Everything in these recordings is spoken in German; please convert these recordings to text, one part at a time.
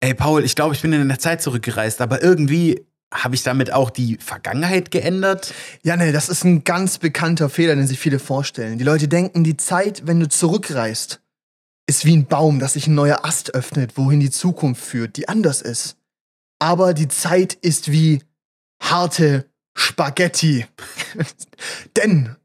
Ey, Paul, ich glaube, ich bin in der Zeit zurückgereist, aber irgendwie habe ich damit auch die Vergangenheit geändert? Ja, ne, das ist ein ganz bekannter Fehler, den sich viele vorstellen. Die Leute denken, die Zeit, wenn du zurückreist, ist wie ein Baum, dass sich ein neuer Ast öffnet, wohin die Zukunft führt, die anders ist. Aber die Zeit ist wie harte Spaghetti. Denn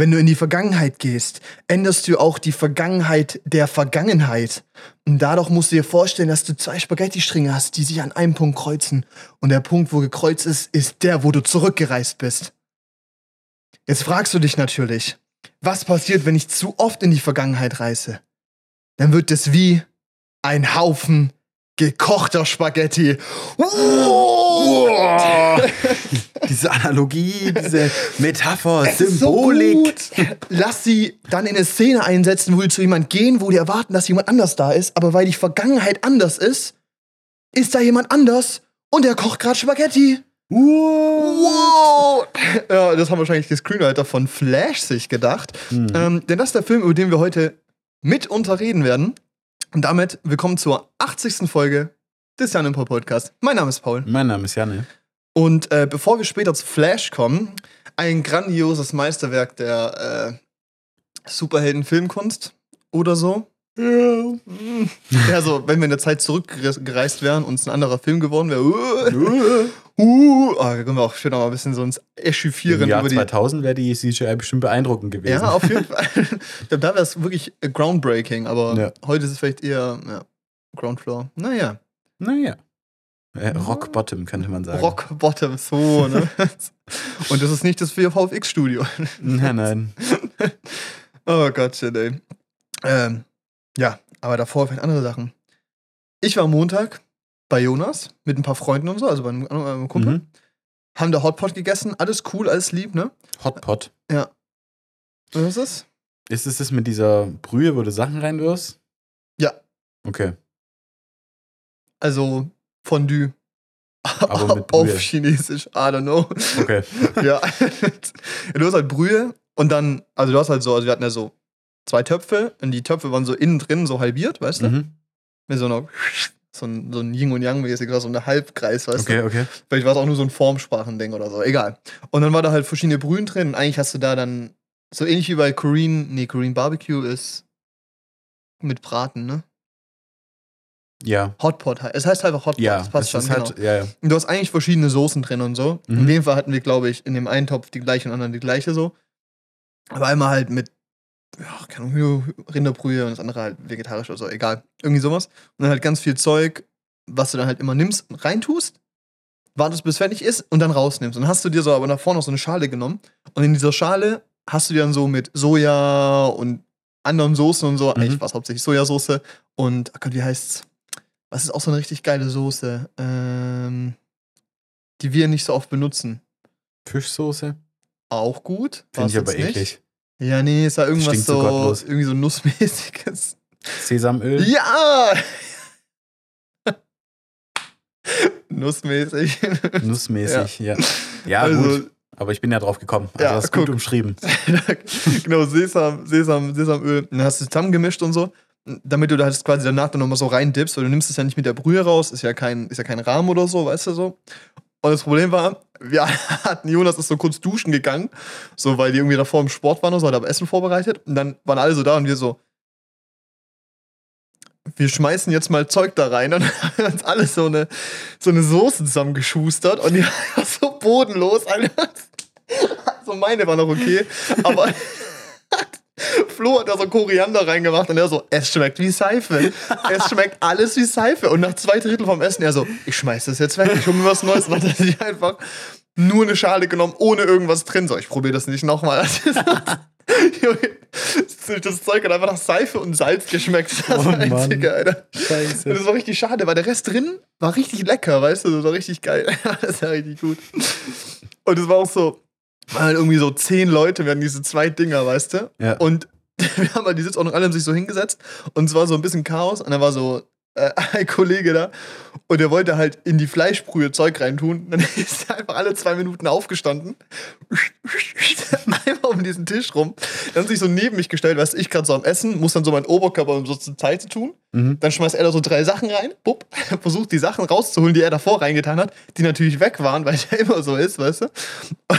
wenn du in die Vergangenheit gehst, änderst du auch die Vergangenheit der Vergangenheit. Und dadurch musst du dir vorstellen, dass du zwei Spaghetti-Stränge hast, die sich an einem Punkt kreuzen. Und der Punkt, wo gekreuzt ist, ist der, wo du zurückgereist bist. Jetzt fragst du dich natürlich, was passiert, wenn ich zu oft in die Vergangenheit reise? Dann wird es wie ein Haufen gekochter Spaghetti. diese Analogie, diese Metapher, Es Symbolik. So. Lass sie dann in eine Szene einsetzen, wo die zu jemand gehen, wo die erwarten, dass jemand anders da ist, aber weil die Vergangenheit anders ist, ist da jemand anders und der kocht gerade Spaghetti. Wow. Ja, das haben wahrscheinlich die Screenwriter von Flash sich gedacht. Ähm, denn das ist der Film, über den wir heute mitunter reden werden. Und damit willkommen zur 80. Folge des Jan Impro Podcast. Mein Name ist Paul. Mein Name ist Janne. Und äh, bevor wir später zu Flash kommen, ein grandioses Meisterwerk der äh, Superhelden-Filmkunst oder so. Ja, so, wenn wir in der Zeit zurückgereist wären und es ein anderer Film geworden wäre. Uh, uh, oh, da können wir auch schön noch mal ein bisschen so uns echauffieren Im Jahr über die. 2000 wäre die CGI bestimmt beeindruckend gewesen. Ja, auf jeden Fall. Ich glaub, da wäre es wirklich äh, groundbreaking, aber Ja. heute ist es vielleicht eher ja, Ground Floor. Naja, Naja. Äh, Rock Bottom könnte man sagen. Rock Bottom, so, ne? Und das ist nicht das VFX-Studio. Nein, nein. Oh Gott, shit, ey. Ähm, ja, aber davor vielleicht andere Sachen. Ich war am Montag bei Jonas mit ein paar Freunden und so, also bei einem, einem Kumpel. Mhm. Haben da Hotpot gegessen, alles cool, alles lieb, ne? Hotpot. Und was ist das? Ist es das mit dieser Brühe, wo du Sachen reinwirfst? Ja. Okay. Also Fondue. Aber mit Brühe. Auf Chinesisch, I don't know. Okay. ja. du hast halt Brühe und dann, also du hast halt so, also wir hatten ja so zwei Töpfe und die Töpfe waren so innen drin so halbiert, weißt du? Mhm. Mit so einer, so ein, so ein Yin und Yang mäßig, so eine Halbkreis, weißt Okay, du? okay. Vielleicht war es auch nur so ein Formsprachending oder so, egal. Und dann war da halt verschiedene Brühen drin und eigentlich hast du da dann, so ähnlich wie bei Korean, nee, Korean Barbecue ist mit Braten, ne? Ja. Hotpot, es heißt einfach Hotpot, Ja, das passt schon, ist genau. halt, ja, ja. Und du hast eigentlich verschiedene Soßen drin und so. Mhm. In dem Fall hatten wir, glaube ich, in dem einen Topf die gleiche und anderen die gleiche so. Aber einmal halt mit, ja, keine Ahnung, Rinderbrühe und das andere halt vegetarisch oder so, egal. Irgendwie sowas. Und dann halt ganz viel Zeug, was du dann halt immer nimmst, reintust, wartest bis fertig ist und dann rausnimmst. Und dann hast du dir so aber nach vorne noch so eine Schale genommen. Und in dieser Schale hast du dir dann so mit Soja und anderen Soßen und so, Mhm. eigentlich war es hauptsächlich Sojasauce und, oh Gott, wie heißt's? Was ist auch so eine richtig geile Soße? Ähm, die wir nicht so oft benutzen. Fischsoße? Auch gut. Finde ich aber jetzt nicht? Ja, nee, ist da irgendwas so so, irgendwie so nussmäßiges. Sesamöl? Ja! Nussmäßig. Nussmäßig, ja. Ja, Also- gut. Aber ich bin ja drauf gekommen. Also Ja, das ist gut guck. umschrieben. genau, Sesam, Sesam, Sesamöl. Dann hast du es zusammengemischt und so. Damit du da halt quasi danach dann nochmal so reindippst, weil du nimmst es ja nicht mit der Brühe raus, ist ja kein, ist ja kein Rahmen oder so, weißt du so. Und das Problem war, wir hatten Jonas ist so kurz duschen gegangen, so weil die irgendwie davor im Sport waren und so, hat aber Essen vorbereitet. Und dann waren alle so da und wir so, wir schmeißen jetzt mal Zeug da rein und haben uns alle so eine, so eine Soße zusammengeschustert und die war so bodenlos. Alter. Also meine war noch okay, aber Flo hat da so Koriander reingemacht und er so, es schmeckt wie Seife. Es schmeckt alles wie Seife. Und nach zwei Drittel vom Essen, er so, ich schmeiß das jetzt weg, ich hol mir was Neues. Und dann hat er sich einfach nur eine Schale genommen, ohne irgendwas drin. So, ich probiere das nicht nochmal. Das Zeug hat einfach nach Seife und Salz geschmeckt. Das Oh, war Einzige, Alter. Und Scheiße. das war richtig schade, weil der Rest drin war richtig lecker, weißt du? Das war richtig geil. Das war richtig gut. Und es war auch so, waren halt irgendwie so zehn Leute, wir hatten diese zwei Dinger, weißt du? Ja. Und wir haben halt die Sitzordnung, alle haben sich so hingesetzt und es war so ein bisschen Chaos und da war so äh, ein Kollege da Und er wollte halt in die Fleischbrühe Zeug reintun. Dann ist er einfach alle zwei Minuten aufgestanden. Einmal um diesen Tisch rum. Dann sich so neben mich gestellt, weißt du, ich gerade so am Essen, muss dann so meinen Oberkörper so zur Seite tun. Mhm. Dann schmeißt er da so drei Sachen rein, bupp, versucht die Sachen rauszuholen, die er davor reingetan hat, die natürlich weg waren, weil er immer so ist, weißt du?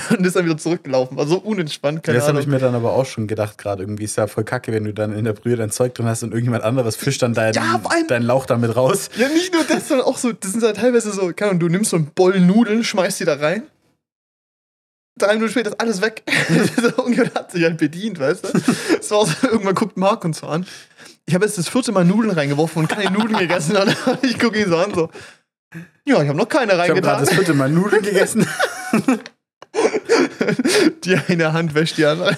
Und ist dann wieder zurückgelaufen. War so unentspannt, keine das habe ich mir dann aber auch schon gedacht, gerade irgendwie ist ja voll kacke, wenn du dann in der Brühe dein Zeug drin hast und irgendjemand anderes fischt dann deinen Ja, deinen Lauch damit raus. Ja, nicht nur das, sondern auch so, das sind halt teilweise so, keine Ahnung, du nimmst so einen Boll Nudeln, schmeißt die da rein. Drei Minuten später ist alles weg. Irgendjemand hat sich halt bedient, weißt du? Das war so, irgendwann guckt Marc uns so an. Ich habe jetzt das vierte Mal Nudeln reingeworfen und keine Nudeln gegessen. Und ich gucke ihn so an, so. Ja, ich habe noch keine Ich habe gerade reingetan. das vierte Mal Nudeln gegessen. Die eine Hand wäscht die andere.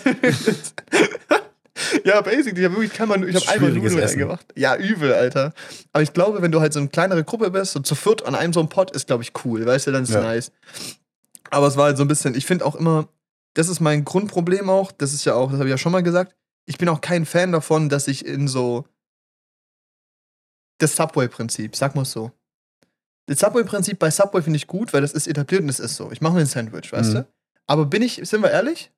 ja, basically, ich habe wirklich kein Mal, ich habe einmal Nudeln Essen. reingemacht. Ja, übel, Alter. Aber ich glaube, wenn du halt so eine kleinere Gruppe bist und zu viert an einem so einem Pot, ist, glaube ich, cool. Weißt du, dann ist es Ja. nice. Aber es war halt so ein bisschen, ich finde auch immer, das ist mein Grundproblem auch, das ist ja auch, das habe ich ja schon mal gesagt, ich bin auch kein Fan davon, dass ich in so das Subway-Prinzip, sag mal so. Das Subway-Prinzip bei Subway finde ich gut, weil das ist etabliert und das ist so. Ich mache mir ein Sandwich, weißt Mhm. du? Aber bin ich, sind wir ehrlich?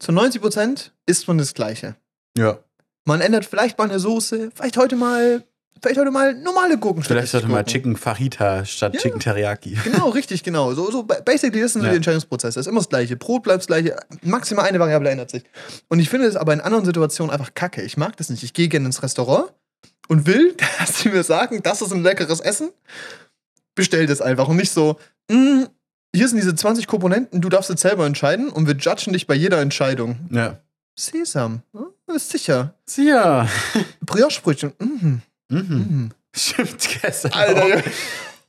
Zu 90% isst man das Gleiche. Ja. Man ändert vielleicht mal eine Soße, vielleicht heute mal, vielleicht heute mal normale Gurken. statt Vielleicht sollte mal. Chicken Fajita statt Ja. Chicken Teriyaki. Genau, richtig, genau. So, so ba- basically, das sind so Ja. die Entscheidungsprozesse. Es ist immer das Gleiche. Brot bleibt das Gleiche. Maximal eine Variable ändert sich. Und ich finde es aber in anderen Situationen einfach kacke. Ich mag das nicht. Ich gehe gerne ins Restaurant und will, dass sie mir sagen, das ist ein leckeres Essen. Bestell das einfach und nicht so, "Mm, hier sind diese 20 Komponenten, du darfst jetzt selber entscheiden und wir judgen dich bei jeder Entscheidung. Ja. Sesam, hm, ist sicher. Ja. Brioche-Brötchen, mhm, Mhm. mhm. Stimmt, gestern. Alter.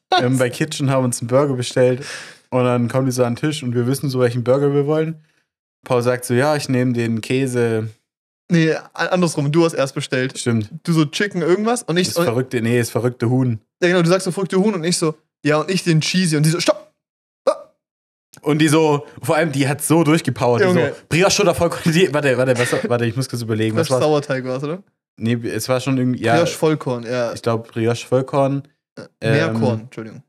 Wir haben bei Kitchen haben uns einen Burger bestellt und dann kommen die so an den Tisch und wir wissen so, welchen Burger wir wollen. Paul sagt so, ja, ich nehme den Käse. Nee, andersrum, du hast erst bestellt. Stimmt. Du so Chicken irgendwas und ich Das und, verrückte, nee, das verrückte Huhn. Ja, genau, du sagst so verrückte Huhn und ich so, ja, und ich den Cheesy und die so, stopp! Und die so, vor allem, die hat so durchgepowert. Die Junge. so, Brioche oder Vollkorn. Warte, warte, was, warte, ich muss kurz überlegen. Was Was war Sauerteig war's, oder? Nee, es war schon irgendwie, ja, Brioche Vollkorn, ja. ich glaube Brioche Vollkorn. ähm, Meerkorn, Entschuldigung.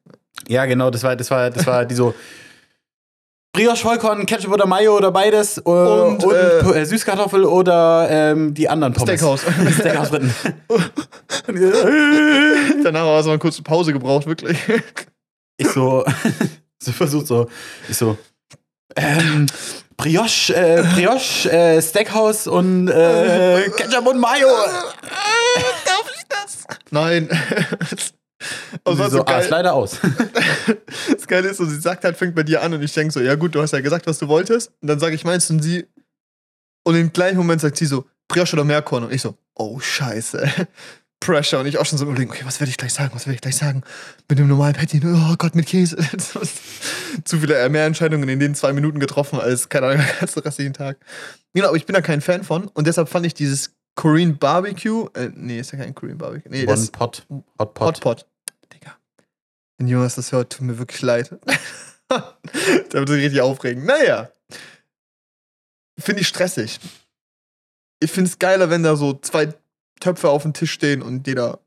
Ja, genau, das war, das war, das war die so. Brioche Vollkorn, Ketchup oder Mayo oder beides. äh, Und, Und, äh, äh, Süßkartoffel oder ähm, die anderen Pommes. Steakhouse. Steakhouse fritten. Danach war es mal eine kurze Pause gebraucht, wirklich. ich so, so versucht so, ich so, ähm, Brioche, äh, Brioche, äh, Steakhouse und äh, Ketchup und Mayo. Darf ich das? Nein. Und sie so, so ah, geil, ist leider aus. das Geile ist, so, sie sagt halt, fängt bei dir an und ich denke so, ja gut, du hast ja gesagt, was du wolltest. Und dann sage ich meins und sie, und im gleichen Moment sagt sie so, Brioche oder Meerkorn. Und ich so, oh scheiße. Pressure. Und ich auch schon so überlegen, okay, was werde ich gleich sagen, was werde ich gleich sagen? Mit dem normalen Patty, oh Gott, mit Käse. Zu viele äh, mehr Entscheidungen in den zwei Minuten getroffen als, keine Ahnung, den ganzen restlichen Tag. Genau, aber ich bin da kein Fan von. Und deshalb fand ich dieses Korean Barbecue, äh, nee, ist ja kein Korean Barbecue. Nee, One Pot, Hot Pot. Hot Pot. Digga. Wenn Jonas das hört, tut mir wirklich leid. Der wird sich richtig aufregen. Naja. Finde ich stressig. Ich finde es geiler, wenn da so zwei Töpfe auf dem Tisch stehen und jeder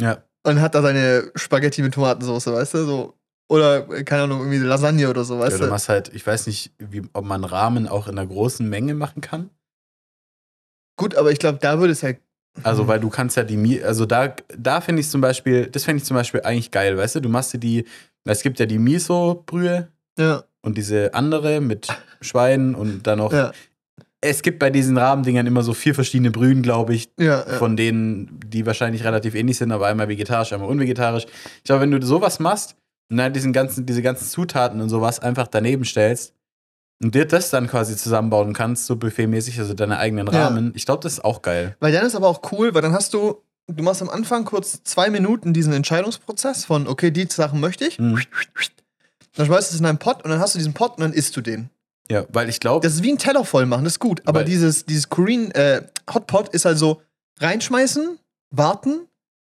Ja. und hat da seine Spaghetti mit Tomatensauce, weißt du? So. Oder, keine Ahnung, irgendwie Lasagne oder so, ja, weißt du du? machst halt, ich weiß nicht, wie, ob man Rahmen auch in einer großen Menge machen kann. Gut, aber ich glaube, da würde es ja. Also, weil du kannst ja die, also da, da finde ich zum Beispiel, das fände ich zum Beispiel eigentlich geil, weißt du? Du machst dir die, es gibt ja die Miso-Brühe Ja, und diese andere mit Schwein und dann noch. ja, Es gibt bei diesen Rahmendingern immer so vier verschiedene Brühen, glaube ich, ja. ja. von denen, die wahrscheinlich relativ ähnlich sind, aber einmal vegetarisch, einmal unvegetarisch. Ich glaube, wenn du sowas machst und dann diesen ganzen, diese ganzen Zutaten und sowas einfach daneben stellst und dir das dann quasi zusammenbauen kannst, so buffetmäßig, also deine eigenen Ja. Rahmen, ich glaube, das ist auch geil. Weil dann ist aber auch cool, weil dann hast du, du machst am Anfang kurz zwei Minuten diesen Entscheidungsprozess von, okay, die Sachen möchte ich. Mhm. Dann schmeißt du es in einen Pott und dann hast du diesen Pott und dann isst du den. Ja, weil ich glaube, Das ist wie ein Teller voll machen, das ist gut. Aber dieses, dieses Korean äh, Hotpot ist also reinschmeißen, warten,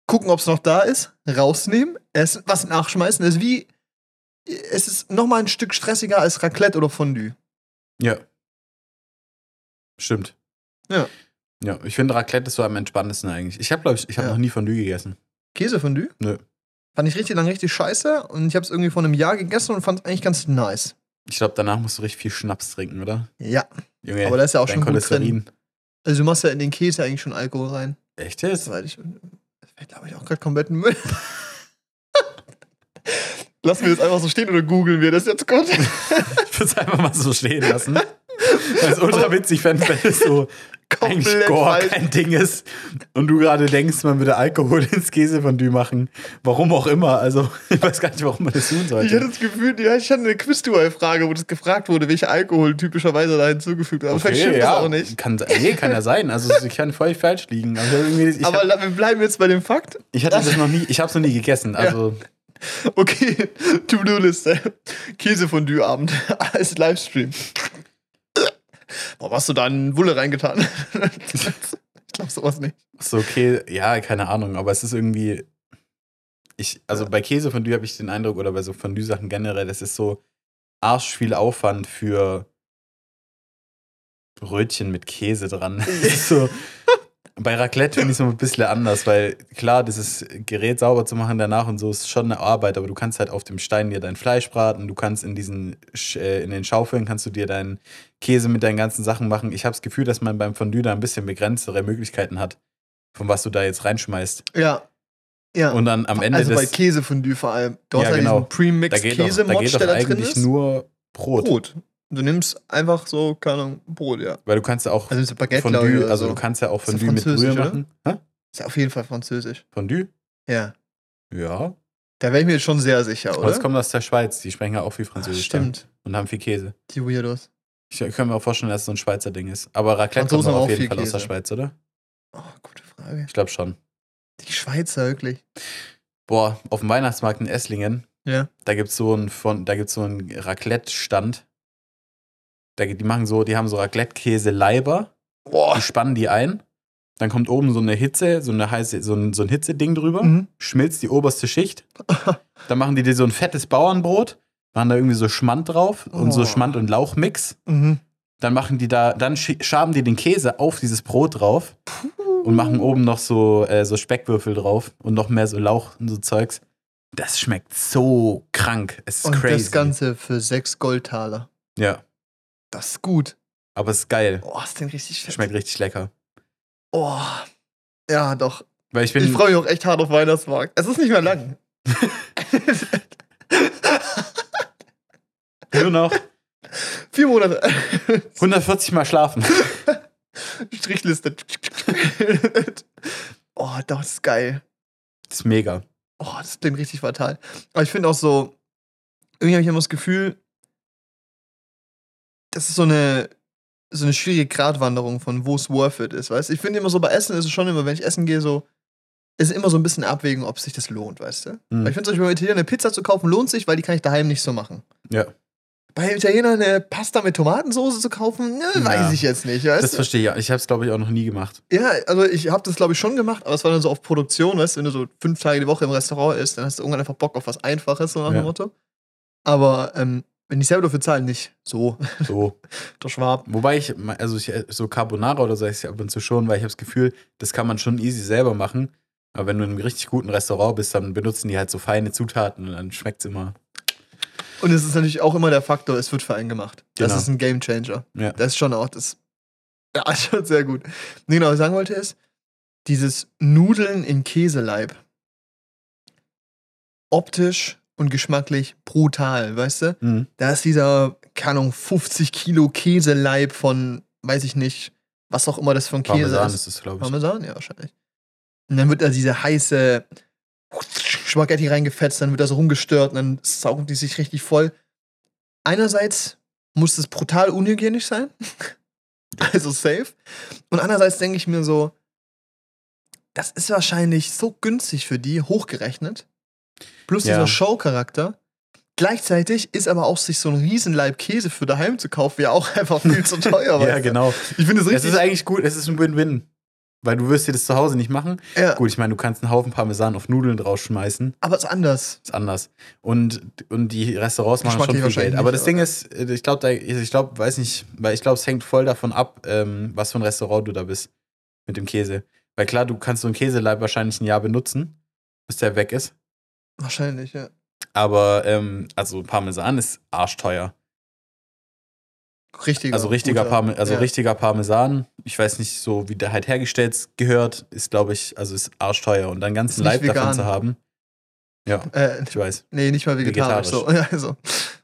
gucken, ob es noch da ist, rausnehmen, essen, was nachschmeißen. Das ist wie, es ist nochmal ein Stück stressiger als Raclette oder Fondue. Ja. Stimmt. Ja. Ja, ich finde Raclette ist so am entspannendsten eigentlich. Ich habe, glaube ich, ich habe Ja. noch nie Fondue gegessen. Käsefondue? Nö. Fand ich richtig lang richtig scheiße und ich habe es irgendwie vor einem Jahr gegessen und fand es eigentlich ganz nice. Ich glaube, danach musst du richtig viel Schnaps trinken, oder? Ja, Junge, aber da ist ja auch schon gut drin. Cholesterin. Also du machst ja in den Käse eigentlich schon Alkohol rein. Echt jetzt? Ich. Das wäre, glaube ich, auch gerade komplett Müll. Lassen wir das einfach so stehen oder googeln wir das jetzt gut? Ich würde es einfach mal so stehen lassen. Weil es ultra witzig fände, wenn es so Komplett gar falsch. kein Ding ist und du gerade denkst, man würde Alkohol ins Käsefondue machen. Warum auch immer. Also, ich weiß gar nicht, warum man das tun Ich hatte sollte. das Gefühl, ja, ich hatte eine Quiz-Frage, wo das gefragt wurde, welche Alkohol typischerweise da hinzugefügt wird. Aber vielleicht stimmt das auch nicht. Kann, nee, kann ja sein. Also, ich kann voll falsch liegen. Also, ich Aber hab, wir bleiben jetzt bei dem Fakt. ich hatte das noch nie, ich habe es noch nie gegessen. Also, Okay, To-Do-Liste. Käsefondue-Abend als Livestream. Warum hast du da einen Wulle reingetan? ich glaube sowas nicht. so okay, ja, keine Ahnung, aber es ist irgendwie. Ich, also bei Käsefondue habe ich den Eindruck, oder bei so Fondue-Sachen generell, das ist so arsch viel Aufwand für Brötchen mit Käse dran. So, bei Raclette finde ich es so ein bisschen anders, weil klar, dieses Gerät sauber zu machen danach und so ist schon eine Arbeit, aber du kannst halt auf dem Stein dir dein Fleisch braten, du kannst in diesen Sch- äh, in den Schaufeln kannst du dir deinen Käse mit deinen ganzen Sachen machen. Ich habe das Gefühl, dass man beim Fondue da ein bisschen begrenztere Möglichkeiten hat, von was du da jetzt reinschmeißt. Ja. Ja. Und dann am Ende also bei Käsefondue vor allem. Du Ja, hast ja genau. diesen Premix da geht doch, da geht doch da drin eigentlich ist. nur Brot, Brot. Du nimmst einfach so, keine Ahnung, Brot, ja. weil du kannst ja auch Also nimmst du Baguette, ich, Fondue, oder also so. du kannst ja auch Fondue mit Brühe machen. Hä? Ist ja auf jeden Fall französisch. Fondue? Ja. Ja. Da wäre ich mir jetzt schon sehr sicher, Aber oder? das kommt aus der Schweiz, die sprechen ja auch viel Französisch. da stimmt. Und haben viel Käse. Die Weirdos. Ich kann mir auch vorstellen, dass es so ein Schweizer Ding ist. Aber Raclette kommt auf jeden Fall aus der Käse. Schweiz, oder? Oh, gute Frage. Ich glaube schon. Die Schweizer, wirklich. Boah, auf dem Weihnachtsmarkt in Esslingen, Ja. da gibt's so einen so einen Raclette-Stand. Die machen so, die haben so Raclette-Käse-Leiber, die spannen die ein. Dann kommt oben so eine Hitze, so eine heiße, so ein, so ein Hitzeding drüber, Mhm. schmilzt die oberste Schicht. Dann machen die dir so ein fettes Bauernbrot, machen da irgendwie so Schmand drauf und so Oh. Schmand- und Lauchmix. Mhm. Dann machen die da, dann schaben die den Käse auf dieses Brot drauf und machen oben noch so, äh, so Speckwürfel drauf und noch mehr so Lauch und so Zeugs. Das schmeckt so krank. Es ist Und crazy. das Ganze für sechs Goldtaler. Ja, Das ist gut. aber es ist geil. Oh, ist denn richtig fett. Schmeckt richtig lecker. Oh. Ja, doch. Weil ich bin, Ich freue mich auch echt hart auf Weihnachtsmarkt. Es ist nicht mehr lang. nur noch Vier Monate. 140 Mal schlafen. Strichliste. oh, das ist geil. Das ist mega. Oh, das klingt richtig fatal. Aber ich finde auch so, irgendwie habe ich immer das Gefühl, das ist so eine, so eine schwierige Gratwanderung von wo es worth it ist, weißt du? Ich finde immer so, bei Essen ist es schon immer, wenn ich essen gehe, so, ist immer so ein bisschen Abwägen, ob sich das lohnt, weißt du? Mhm. Weil ich finde zum Beispiel bei Italiener eine Pizza zu kaufen lohnt sich, weil die kann ich daheim nicht so machen. Ja, Bei Italiener eine Pasta mit Tomatensauce zu kaufen, ne, Ja. weiß ich jetzt nicht, weißt das du? verstehe ich. ja. Ich habe es, glaube ich, auch noch nie gemacht. Ja, also ich habe das glaube ich schon gemacht, aber es war dann so auf Produktion, weißt du, wenn du so fünf Tage die Woche im Restaurant isst, dann hast du irgendwann einfach Bock auf was Einfaches, so nach Ja. dem Motto. Aber ähm, wenn ich selber dafür zahle, nicht so, So. der Schwab. Wobei ich, also ich, so Carbonara oder so esse ich ab und zu schon, weil ich habe das Gefühl, das kann man schon easy selber machen. Aber wenn du in einem richtig guten Restaurant bist, dann benutzen die halt so feine Zutaten und dann schmeckt es immer. Und es ist natürlich auch immer der Faktor, es wird für einen gemacht. Das Genau. ist ein Game Changer. Ja. Das ist schon auch das. Ja, schon sehr gut. Nee, genau, was ich sagen wollte ist, dieses Nudeln in Käseleib. Optisch und geschmacklich brutal, weißt du? Mhm. Da ist dieser, keine Ahnung, 50 Kilo Käseleib von, weiß ich nicht, was auch immer das von Käse Parmesan ist. ist es, glaube ich. Parmesan, ja, wahrscheinlich. Und dann wird da diese heiße Spaghetti reingefetzt, dann wird das rumgestört und dann saugen die sich richtig voll. Einerseits muss es brutal unhygienisch sein, also safe. Und andererseits denke ich mir so, das ist wahrscheinlich so günstig für die, hochgerechnet. Plus Ja. dieser Show-Charakter. Gleichzeitig ist aber auch sich so ein Riesenleib Käse für daheim zu kaufen ja auch einfach viel zu teuer. ja, genau. Ich finde es Es richtig. ist eigentlich gut, es ist ein Win-Win. Weil du wirst dir das zu Hause nicht machen. ja, Gut, ich meine, du kannst einen Haufen Parmesan auf Nudeln draufschmeißen. aber es ist anders. Ist anders. Und, und die Restaurants machen schon viel Geld. Aber das Ding ist, äh, ich glaube, ich glaube, weiß nicht, weil ich glaube, es hängt voll davon ab, ähm, was für ein Restaurant du da bist mit dem Käse. Weil klar, du kannst so einen Käseleib wahrscheinlich ein Jahr benutzen, bis der weg ist. Wahrscheinlich, ja. Aber, ähm, also Parmesan ist arschteuer. Richtiger. Also richtiger, guter. Parme also ja. richtiger Parmesan, ich weiß nicht so, wie der halt hergestellt gehört, ist, glaube ich, also ist arschteuer. Und dann ganzen Leib davon vegan. zu haben. Ja, Äh, ich weiß. nee, nicht mal vegetarisch. Vegetarisch. So. Ja, also,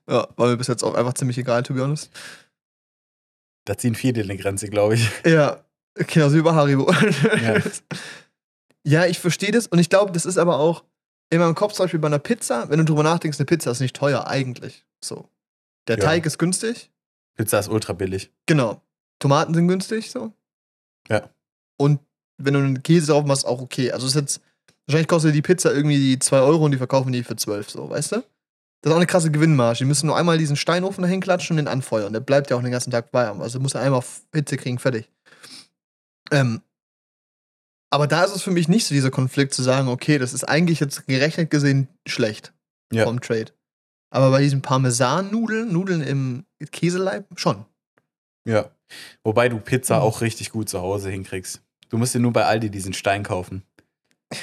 ja, war mir bis jetzt auch einfach ziemlich egal, to be honest. Da ziehen viele eine Grenze, glaube ich. Ja, genauso wie bei Haribo. Ja. ja, ich verstehe das und ich glaube, das ist aber auch in meinem Kopf zum Beispiel bei einer Pizza, wenn du drüber nachdenkst, eine Pizza ist nicht teuer eigentlich. So. Der Ja. Teig ist günstig, Pizza ist ultra billig. genau. Tomaten sind günstig, so. Ja. Und wenn du einen Käse drauf machst, auch okay. Also ist jetzt, wahrscheinlich kostet die Pizza irgendwie die 2 Euro und die verkaufen die für 12, so, weißt du? Das ist auch eine krasse Gewinnmarge. Die müssen nur einmal diesen Steinofen dahin klatschen und den anfeuern. Der bleibt ja auch den ganzen Tag warm. Also muss er einmal Hitze kriegen, fertig. Ähm, aber da ist es für mich nicht so dieser Konflikt zu sagen, okay, das ist eigentlich jetzt gerechnet gesehen schlecht Ja. vom Trade. Aber bei diesen Parmesan-Nudeln, Nudeln im Käseleib, schon. Ja. Wobei du Pizza Mhm. auch richtig gut zu Hause hinkriegst. Du musst dir nur bei Aldi diesen Stein kaufen.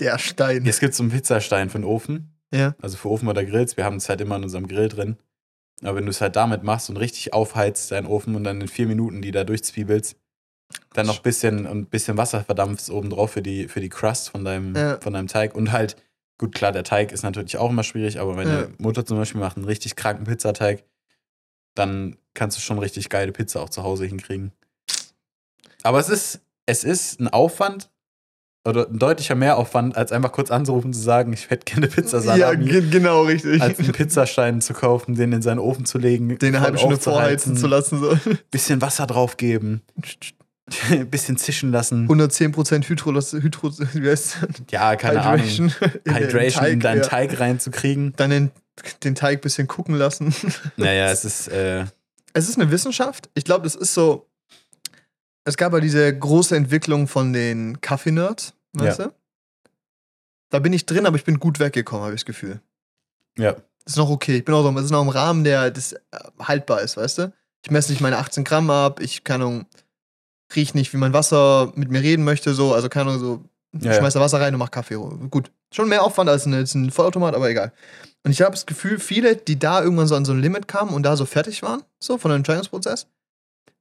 Der Stein. Es gibt so einen Pizzastein für den Ofen. Ja. Also für Ofen oder Grills. Wir haben es halt immer in unserem Grill drin. Aber wenn du es halt damit machst und richtig aufheizt, deinen Ofen und dann in vier Minuten die da durchzwiebelst, dann noch ein bisschen, ein bisschen Wasser verdampfst obendrauf für die, für die Crust von deinem, Ja. von deinem Teig. Und halt, gut, klar, der Teig ist natürlich auch immer schwierig, aber meine Ja. Mutter zum Beispiel macht einen richtig kranken Pizzateig. Dann kannst du schon richtig geile Pizza auch zu Hause hinkriegen. Aber es ist, es ist ein Aufwand oder ein deutlicher Mehraufwand, als einfach kurz anzurufen und zu sagen, ich hätte gerne Pizza Ja, ge genau richtig. als einen Pizzastein zu kaufen, den in seinen Ofen zu legen, Den eine halbe Stunde vorheizen zu lassen. So. bisschen Wasser draufgeben, bisschen zischen lassen. 110% Hydro, Hydro wie heißt das? Ja, keine Hydration, Ahnung. in den Hydration in deinen ja. Teig reinzukriegen. Dann den, den Teig ein bisschen gucken lassen. Naja, es ist, äh, Es ist eine Wissenschaft. Ich glaube, das ist so. Es gab ja diese große Entwicklung von den Kaffee-Nerds, weißt du? Da bin ich drin, aber ich bin gut weggekommen, habe ich das Gefühl. ja, Das ist noch okay. Ich bin auch so, das ist noch im Rahmen, der das äh, haltbar ist, weißt du? Ich messe nicht meine 18 Gramm ab, ich kann Ahnung, riech nicht, wie mein Wasser mit mir reden möchte, so, also keine Ahnung, so, Ja, ich schmeiß da Wasser rein und mach Kaffee. Gut. Schon mehr Aufwand als ein, als ein Vollautomat, aber egal. Und ich habe das Gefühl, viele, die da irgendwann so an so ein Limit kamen und da so fertig waren, so von dem Entscheidungsprozess,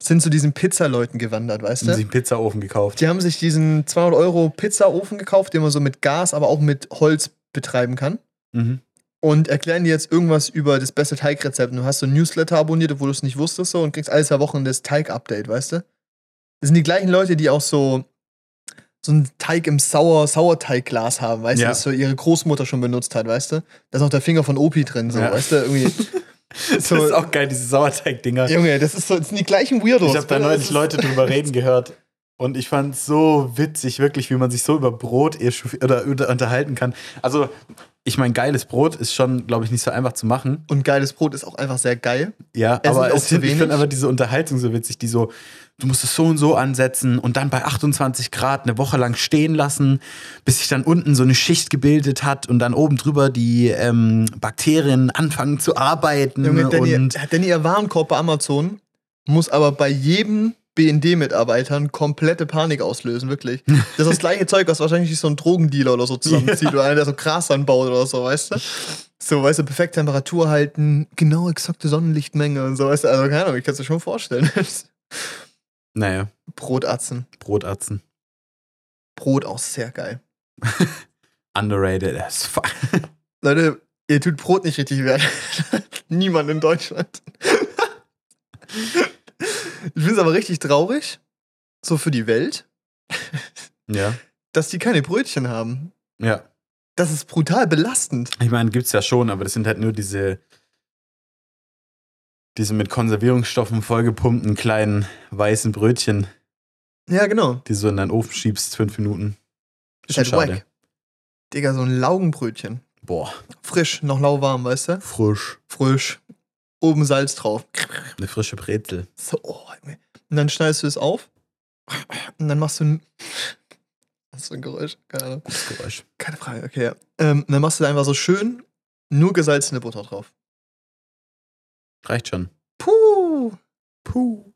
sind zu diesen Pizzaleuten gewandert, weißt haben du? sich einen Pizzaofen gekauft. Die haben sich diesen 200 Euro Pizzaofen gekauft, den man so mit Gas, aber auch mit Holz betreiben kann Mhm. und erklären dir jetzt irgendwas über das beste Teigrezept. Und du hast so ein Newsletter abonniert, obwohl du es nicht wusstest, so und kriegst alle zwei Wochen das Teig-Update, weißt du? Das sind die gleichen Leute, die auch so, so einen Teig im Sauer, Sauerteigglas haben, weißt Ja. du, das so ihre Großmutter schon benutzt hat, weißt du? Da ist auch der Finger von Opi drin, so, Ja. weißt du? Irgendwie. Das ist auch geil, diese Sauerteig-Dinger. Junge, das, ist so, das sind die gleichen Weirdos. Ich habe da neulich Leute drüber reden gehört. Und ich fand es so witzig, wirklich, wie man sich so über Brot oder, oder unterhalten kann. Also, ich meine, geiles Brot ist schon, glaube ich, nicht so einfach zu machen. Und geiles Brot ist auch einfach sehr geil. Ja, Es aber es ich finde aber diese Unterhaltung so witzig, die so, du musst es so und so ansetzen und dann bei 28 Grad eine Woche lang stehen lassen, bis sich dann unten so eine Schicht gebildet hat und dann oben drüber die ähm, Bakterien anfangen zu arbeiten. Junge, Danny, und Danny, ihr Warenkorb bei Amazon muss aber bei jedem BND-Mitarbeitern komplette Panik auslösen, wirklich. Das ist das gleiche Zeug, was wahrscheinlich so ein Drogendealer oder so zusammenzieht oder einer, der so Gras anbaut oder so, weißt du? So, weißt du, perfekt Temperatur halten, genau exakte Sonnenlichtmenge und so, weißt du? Also, keine Ahnung, ich kann es dir schon vorstellen. naja, Brotatzen. Brotatzen. Brot auch sehr geil. Underrated as fuck. Leute, ihr tut Brot nicht richtig wert. Niemand in Deutschland. ich finde es aber richtig traurig, so für die Welt, Ja. dass die keine Brötchen haben. Ja. Das ist brutal belastend. Ich meine, gibt's ja schon, aber das sind halt nur diese, diese mit Konservierungsstoffen vollgepumpten kleinen weißen Brötchen, Ja, genau. die du so in deinen Ofen schiebst, fünf Minuten. Ist halt schade. wack. Digga, so ein Laugenbrötchen. Boah, Frisch, noch lauwarm, weißt du? frisch. Frisch. Oben Salz drauf. Eine frische Brezel. So, oh. Und dann schneidest du es auf. Und dann machst du ein. Was für ein Geräusch? Keine Ahnung. Gutes Geräusch. Keine Frage, okay. Ja. Ähm, dann machst du da einfach so schön nur gesalzene Butter drauf. Reicht schon. Puh. Puh.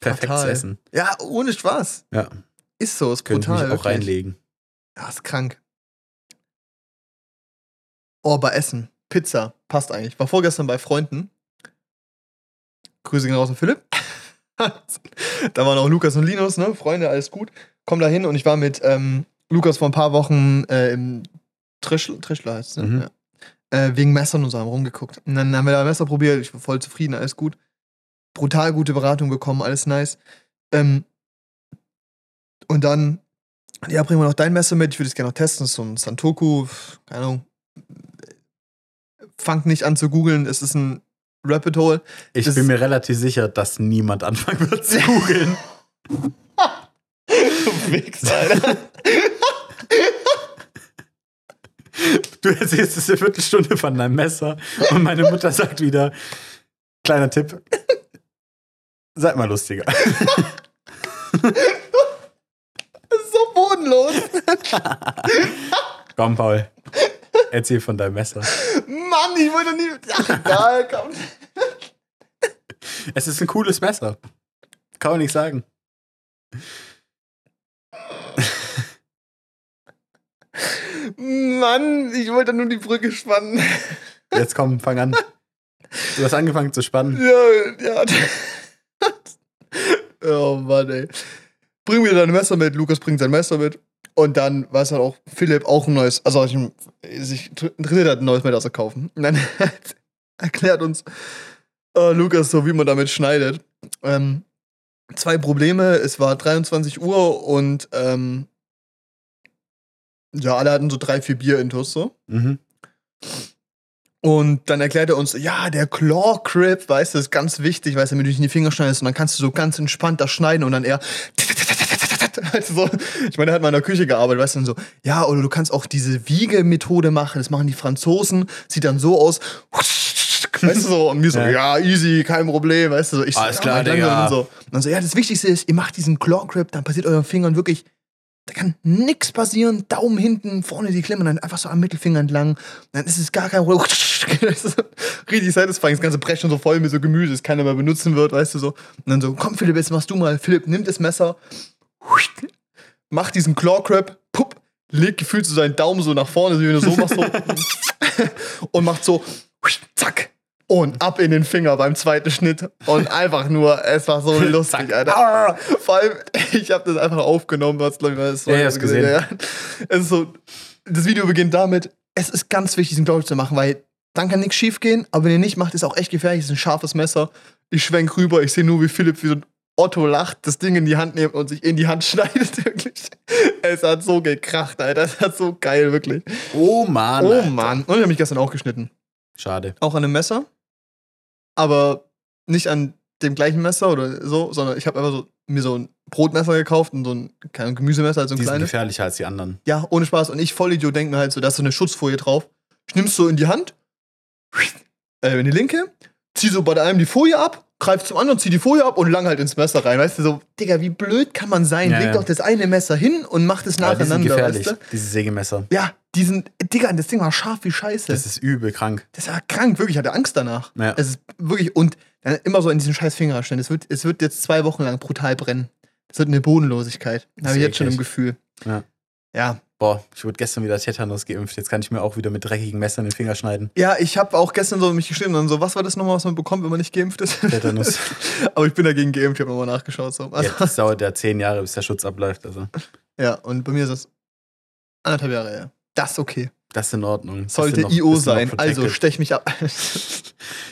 Perfektes Fatal. Essen. Ja, ohne Spaß. Ja, Ist so, ist könnte ich brutal. mich auch reinlegen. Ja, ist krank. Oh, bei Essen. Pizza. Passt eigentlich. War vorgestern bei Freunden. Grüße gehen raus an Philipp. da waren auch Lukas und Linus, ne? Freunde, alles gut. Komm da hin und ich war mit ähm, Lukas vor ein paar Wochen äh, im Trischl Trischler heißt es, ne? Mhm. Ja. Äh, wegen Messern und so haben rumgeguckt. Und dann haben wir da Messer probiert, ich war voll zufrieden, alles gut. Brutal gute Beratung bekommen, alles nice. Ähm, und dann, ja, bringen wir noch dein Messer mit, ich würde es gerne noch testen, das ist so ein Santoku, keine Ahnung. Fangt nicht an zu googeln, es ist ein Rapid Hole. Ich Das- bin mir relativ sicher, dass niemand anfangen wird zu googeln. Du Wichs, Alter. Du erzählst es eine Viertelstunde von deinem Messer und meine Mutter sagt wieder, kleiner Tipp, seid mal lustiger. Das ist so bodenlos. Komm, Paul, erzähl von deinem Messer. Mann, ich wollte nie. Ach, egal, komm. Es ist ein cooles Messer. Kann man nicht sagen. Mann, ich wollte nur die Brücke spannen. Jetzt komm, fang an. Du hast angefangen zu spannen. Ja, ja. oh Mann, ey. Bring mir dein Messer mit, Lukas bringt sein Messer mit. Und dann weiß halt auch Philipp auch ein neues, also ich, sich interessiert hat, ein neues Messer zu kaufen. Und dann erklärt uns äh, Lukas so, wie man damit schneidet. Ähm, zwei Probleme, es war 23 Uhr und ähm, ja, alle hatten so drei, vier Bier intus so. Mhm. Und dann erklärt er uns, ja, der Claw Grip, weißt du, ist ganz wichtig, weißt du, wenn du dich in die Finger schneidest und dann kannst du so ganz entspannt das schneiden und dann eher. Weißt du, so, ich meine, er hat mal in der Küche gearbeitet, weißt du, dann so, ja, oder du kannst auch diese Wiegemethode machen, das machen die Franzosen, sieht dann so aus, weißt du, so, und mir so, Ja. ja, easy, kein Problem, weißt du, so, ich so, Alles ja, klar, Dank, Digga. Und so. und dann so, ja, das Wichtigste ist, ihr macht diesen Claw Grip, dann passiert euren Fingern wirklich da kann nix passieren. Daumen hinten, vorne die Klemme, dann einfach so am Mittelfinger entlang. Dann ist es gar kein Richtig satisfying. Das ganze Brechen so voll mit so Gemüse, das keiner mehr benutzen wird, weißt du so. Und dann so, komm Philipp, jetzt machst du mal. Philipp nimmt das Messer, macht diesen Claw Crab, pupp, legt gefühlt so seinen Daumen so nach vorne, so wie du so machst, so. und macht so, zack. Und ab in den Finger beim zweiten Schnitt. Und einfach nur, es war so lustig. Alter. Vor allem, ich habe das einfach aufgenommen, was glaube ich war das Ja, ja, hast gesehen. Ja. Es ist so, das Video beginnt damit, es ist ganz wichtig, diesen Glaube zu machen, weil dann kann nichts schief gehen, aber wenn ihr nicht macht, ist auch echt gefährlich, es ist ein scharfes Messer. Ich schwenk rüber, ich sehe nur, wie Philipp wie so ein Otto lacht, das Ding in die Hand nimmt und sich in die Hand schneidet, wirklich. Es hat so gekracht, Alter. Es hat so geil, wirklich. Oh Mann. Oh Alter. Mann. Und ich habe mich gestern auch geschnitten. Schade. Auch an einem Messer. Aber nicht an dem gleichen Messer oder so, sondern ich habe einfach so, mir so ein Brotmesser gekauft und so ein kein Gemüsemesser, also ein Die sind kleines. gefährlicher als die anderen. Ja, ohne Spaß. Und ich Vollidiot denke mir halt so, da ist so eine Schutzfolie drauf. Ich nimm's so in die Hand, äh, in die linke, zieh so bei der einen die Folie ab, greif zum anderen, zieh die Folie ab und lang halt ins Messer rein. Weißt du, so, Digga, wie blöd kann man sein? Ja, Leg ja. doch das eine Messer hin und mach das Aber die sind nacheinander, gefährlich, weißt du? diese Sägemesser. Ja, die sind, Digga, das Ding war scharf wie Scheiße. Das ist übel krank. Das war krank, wirklich, ich hatte Angst danach. Ja. Es ist wirklich, und dann immer so in diesen scheiß Finger stellen. Es wird, es wird jetzt zwei Wochen lang brutal brennen. Das wird eine Bodenlosigkeit. Habe ich jetzt schon im. Gefühl. Ja. Ja. Boah, ich wurde gestern wieder Tetanus geimpft. Jetzt kann ich mir auch wieder mit dreckigen Messern den Finger schneiden. Ja, ich habe auch gestern so mich geschrieben und so, was war das nochmal, was man bekommt, wenn man nicht geimpft ist? Tetanus. Aber ich bin dagegen geimpft, ich habe nochmal nachgeschaut. So. Also, Jetzt das dauert ja zehn Jahre, bis der Schutz abläuft. Also, ja, und bei mir ist es anderthalb Jahre her. Das ist okay. das ist in Ordnung. Sollte noch- IO sein. Also stech mich ab.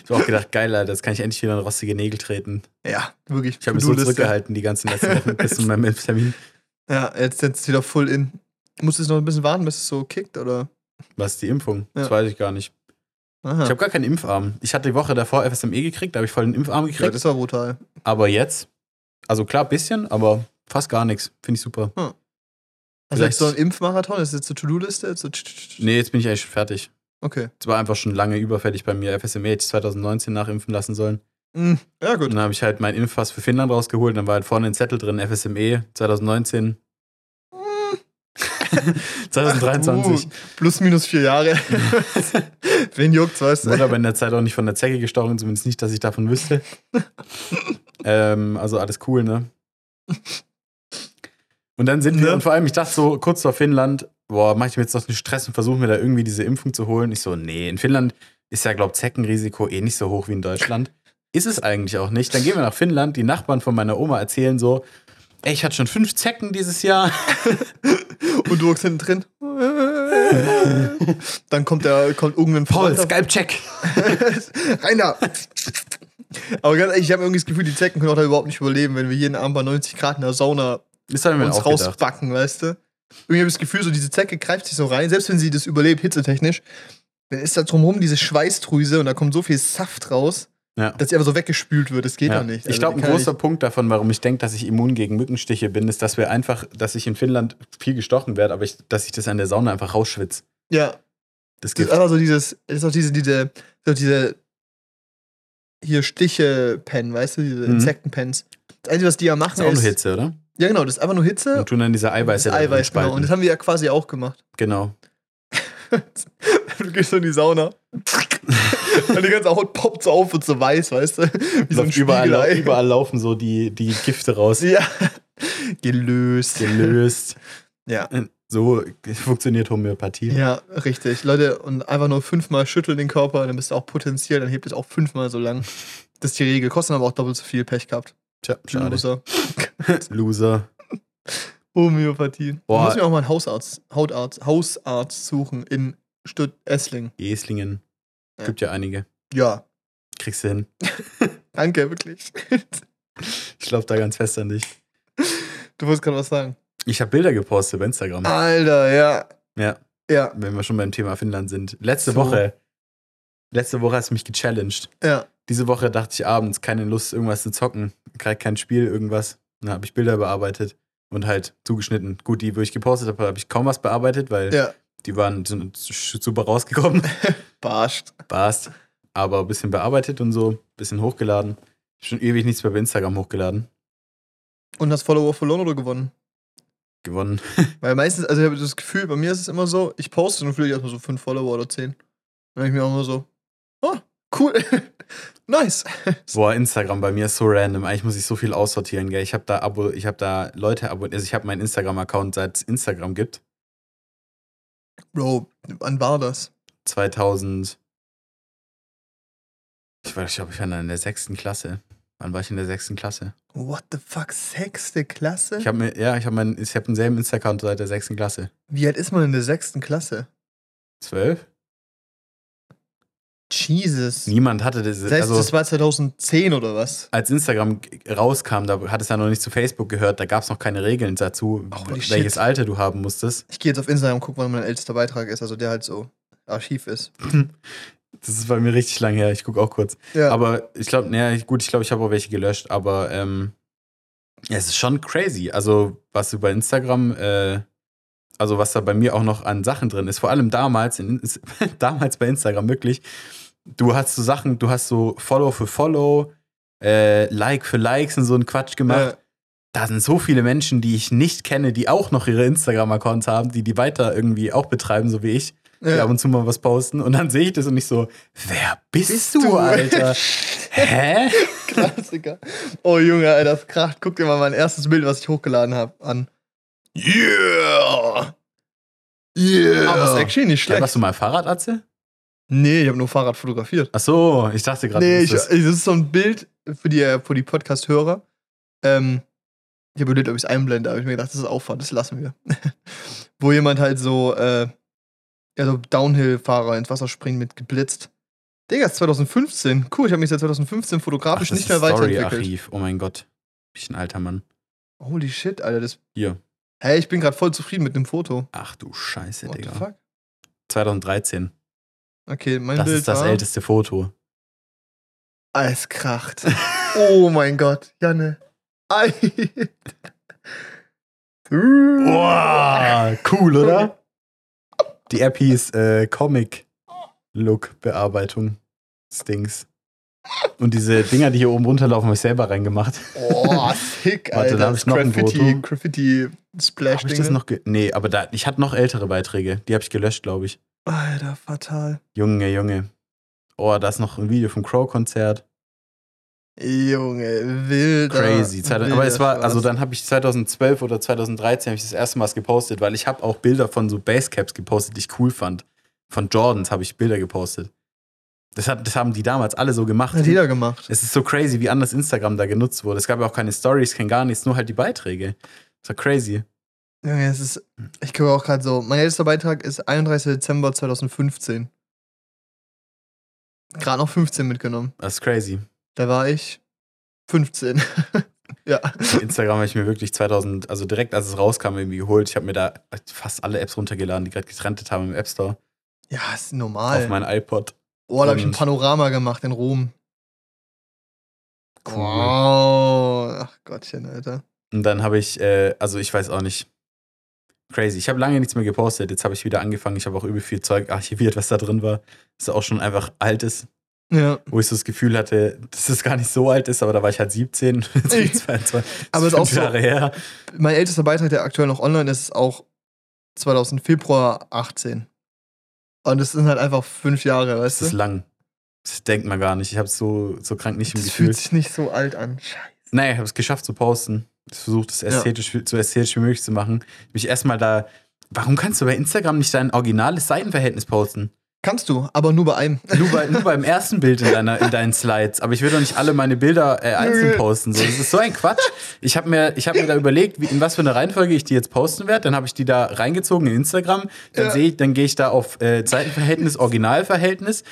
Ich habe auch gedacht, geil, Alter, jetzt kann ich endlich wieder in rostige Nägel treten. ja, wirklich. Ich habe mich so zurückgehalten die ganzen letzten Wochen bis zu meinem Impftermin. Ja, jetzt, jetzt ist wieder full in. Muss es noch ein bisschen warten, bis es so kickt, oder? Was ist die Impfung? Das Ja. weiß ich gar nicht. Aha. Ich habe gar keinen Impfarm. Ich hatte die Woche davor FSME gekriegt, da habe ich voll den Impfarm ja, gekriegt. das war brutal. aber jetzt, also klar, bisschen, aber fast gar nichts. Finde ich super. Also Vielleicht- jetzt so ein Impfmarathon, ist jetzt so To-Do-Liste? So. Nee, jetzt bin ich eigentlich schon fertig. Okay. Es war einfach schon lange überfällig bei mir. FSME hätte ich 2019 nachimpfen lassen sollen. Mm, Ja, Und gut. dann habe ich halt meinen Impfpass für Finnland rausgeholt. Dann war halt vorne ein Zettel drin, FSME 2019. 2023. Uh, plus minus vier Jahre. Wen juckt's, weißt Wurde du? aber in der Zeit auch nicht von der Zecke gestochen, zumindest nicht, dass ich davon wüsste. ähm, also alles cool, ne? Und dann sind wir, Ja. und vor allem, ich dachte so kurz vor Finnland, boah, mach ich mir jetzt noch einen Stress und versuche mir da irgendwie diese Impfung zu holen. Ich so, nee, in Finnland ist ja, glaub Zeckenrisiko eh nicht so hoch wie in Deutschland. Ist es eigentlich auch nicht. Dann gehen wir nach Finnland, die Nachbarn von meiner Oma erzählen so, ey, ich hatte schon fünf Zecken dieses Jahr. Und du hockst hinten drin. Dann kommt der, kommt irgendein Paul, Skype-Check. Rein da! Aber ganz ehrlich, ich habe irgendwie das Gefühl, die Zecken können auch da überhaupt nicht überleben, wenn wir jeden Abend bei 90 Grad in der Sauna uns auch gedacht. rausbacken, weißt du? Irgendwie habe ich das Gefühl, so diese Zecke greift sich so rein, selbst wenn sie das überlebt, hitzetechnisch, dann ist da drumherum diese Schweißdrüse und da kommt so viel Saft raus, Ja. dass sie einfach so weggespült wird. Das geht Ja. doch nicht. Ich Also, glaube, die ein großer Punkt davon, warum ich denke, dass ich immun gegen Mückenstiche bin, ist, dass wir einfach, dass ich in Finnland viel gestochen werde, aber ich, dass ich das an der Sauna einfach rausschwitze. Ja, Das das ist einfach so dieses, das ist auch diese, diese, so diese hier Stiche-Pen, weißt du, diese Mhm. Insektenpens. Das Einzige, was die ja machen, ist auch nur. Hitze, oder? Ja, genau, das ist einfach nur Hitze Und tun dann diese Eiweiße das Eiweiß, genau. Und das haben wir ja quasi auch gemacht. genau. Du gehst so in die Sauna. und die ganze Haut poppt so auf und so weiß, weißt du? Wie so ein überall, überall laufen so die, die Gifte raus. Ja. Gelöst. Gelöst. Ja. So funktioniert Homöopathie. Ja, richtig. Leute, und einfach nur fünfmal schütteln den Körper, dann bist du auch potenziell, dann hebt es auch fünfmal so lang. Das ist die Regel. Kostet aber auch doppelt so viel Pech gehabt. Tja, schade. Loser. Loser. Homöopathie. Boah. Du musst mir auch mal einen Hausarzt, Hautarzt, Hausarzt suchen in Stutt-Esslingen. Eslingen. Ja. Gibt ja einige. Ja. Kriegst du hin. Danke, wirklich. Ich glaube da ganz fest an dich. Du wolltest gerade was sagen. Ich habe Bilder gepostet bei Instagram. Alter, ja. Ja, Ja, wenn wir schon beim Thema Finnland sind. Letzte So. Woche. Letzte Woche hast du mich gechallenged. ja. Diese Woche dachte ich abends, keine Lust, irgendwas zu zocken. Gerade kein Spiel, irgendwas. Dann habe ich Bilder bearbeitet und halt zugeschnitten. Gut, die, wo ich gepostet habe, habe ich kaum was bearbeitet, weil Ja. die waren super rausgekommen. Barscht. Passt. Aber ein bisschen bearbeitet und so, ein bisschen hochgeladen. Schon ewig nichts mehr bei Instagram hochgeladen. Und hast Follower verloren oder gewonnen? Gewonnen. Weil meistens, also ich habe das Gefühl, bei mir ist es immer so, ich poste und vielleicht erstmal so fünf Follower oder zehn. Dann denke ich mir auch immer so, oh, cool. nice. Boah, Instagram bei mir ist so random. Eigentlich muss ich so viel aussortieren, gell. Ich habe da Abo, ich habe da Leute abonniert. Also ich habe meinen Instagram-Account, seit es Instagram gibt. Bro, wann war das? 2000. Ich weiß, ich glaube, ich war in der sechsten Klasse. Wann war ich in der sechsten Klasse? What the fuck, sechste Klasse? Ich habe mir, ja, ich habe meinen, ich habe denselben Insta-Account seit der sechsten Klasse. Wie alt ist man in der sechsten Klasse? Zwölf? Jesus. Niemand hatte das. Das heißt, also, das war 2010 oder was? als Instagram rauskam, da hat es ja noch nicht zu Facebook gehört, da gab es noch keine Regeln dazu, Holy welches shit. Alter du haben musstest. Ich gehe jetzt auf Instagram und gucke, wann mein ältester Beitrag ist, also der halt so Archiv ist. Das ist bei mir richtig lang her, ich gucke auch kurz. Ja. Aber ich glaube, naja, gut, ich glaube, ich habe auch welche gelöscht, aber ähm, ja, es ist schon crazy. Also, was du bei Instagram, äh, also was da bei mir auch noch an Sachen drin ist, vor allem damals, in, damals bei Instagram wirklich, du hast so Sachen, du hast so Follow für Follow, äh, Like für Likes und so einen Quatsch gemacht. Ja. Da sind so viele Menschen, die ich nicht kenne, die auch noch ihre Instagram-Accounts haben, die die weiter irgendwie auch betreiben, so wie ich, die Ja. ab und zu mal was posten. Und dann sehe ich das und ich so, wer bist, Bist du, du? Alter? Hä? Klassiker. Oh Junge, Alter, das kracht. Guck dir mal mein erstes Bild, was ich hochgeladen habe, an. Yeah! Yeah! Aber ist actually nicht Ja, schlecht. warst du mal Fahrradatze? nee, ich habe nur Fahrrad fotografiert. Ach so, ich dachte gerade, Nee, ich, das ist so ein Bild für die, für die Podcast-Hörer. Ähm, ich habe überlegt, ob ich es einblende, aber ich mir gedacht, das ist Aufwand, das lassen wir. Wo jemand halt so, äh, ja, so Downhill-Fahrer ins Wasser springen mit geblitzt. Digga, ist 2015. Cool, ich habe mich seit 2015 Ach, fotografisch das nicht mehr weiterentwickelt. Oh mein Gott. Ich bin ein alter Mann. Holy shit, Alter. Das, Hier. hey, ich bin gerade voll zufrieden mit dem Foto. Ach du Scheiße, What the Digga. fuck? 2013. Okay, mein Das Bild ist das war, älteste Foto. Ah, es kracht. oh mein Gott, Janne. Ei. Boah, cool, oder? Die App hieß äh, Comic-Look-Bearbeitung. Stings. Und diese Dinger, die hier oben runterlaufen, habe ich selber reingemacht. Oh, sick, Warte, Alter. da hab ich noch ein Graffiti, Foto. Graffiti Splash Habe ich das noch Nee, aber da, ich hatte noch ältere Beiträge. Die habe ich gelöscht, glaube ich. Alter, fatal. Junge, Junge. Oh, da ist noch ein Video vom Crow-Konzert. Junge, wilder. Crazy. Aber es war, also dann habe ich 2012 oder 2013 habe ich das erste Mal was gepostet, weil ich habe auch Bilder von so Basecaps gepostet, die ich cool fand. Von Jordans habe ich Bilder gepostet. Das, hat, das haben die damals alle so gemacht. Hat jeder gemacht. Es ist so crazy, wie anders Instagram da genutzt wurde. Es gab ja auch keine Stories, kein gar nichts, nur halt die Beiträge. Das war crazy. Junge, es ist. Ich gucke auch gerade so. Mein ältester Beitrag ist 31. Dezember 2015. Gerade noch 15 mitgenommen. Das ist crazy. Da war ich 15. ja. Instagram habe ich mir wirklich 2000, also direkt als es rauskam, irgendwie geholt. Ich habe mir da fast alle Apps runtergeladen, die gerade getrennt haben im App Store. Ja, ist normal. Auf mein iPod. Oh, da habe ich ein Panorama gemacht in Rom. Cool. Wow. Ach Gottchen, Alter. Und dann habe ich, äh, also ich weiß auch nicht. Crazy. Ich habe lange nichts mehr gepostet. Jetzt habe ich wieder angefangen. Ich habe auch übel viel Zeug archiviert, was da drin war. Das auch schon einfach alt ist, Ja. wo ich so das Gefühl hatte, dass es gar nicht so alt ist, aber da war ich halt 17. Jetzt bin ich 22. Aber Das ist auch so- Jahre her. Mein ältester Beitrag, der aktuell noch online ist, ist auch 2000 Februar 18. Und es sind halt einfach fünf Jahre, weißt Das ist du? lang. Das denkt man gar nicht. Ich habe es so, so krank nicht im Das Gefühl. fühlt sich nicht so alt an. Scheiße. Naja, ich habe es geschafft zu posten. Ich versucht, es ästhetisch, so ästhetisch wie möglich zu machen. Mich erstmal da. Warum kannst du bei Instagram nicht dein originales Seitenverhältnis posten? Kannst du, aber nur bei einem. Nur, bei, nur beim ersten Bild in, deiner, in deinen Slides. Aber ich will doch nicht alle meine Bilder äh, einzeln posten. So. Das ist so ein Quatsch. Ich habe mir, ich hab mir da überlegt, wie, in was für eine Reihenfolge ich die jetzt posten werde. Dann habe ich die da reingezogen in Instagram. Dann, Ja. sehe ich, dann gehe ich da auf äh, Seitenverhältnis, Originalverhältnis.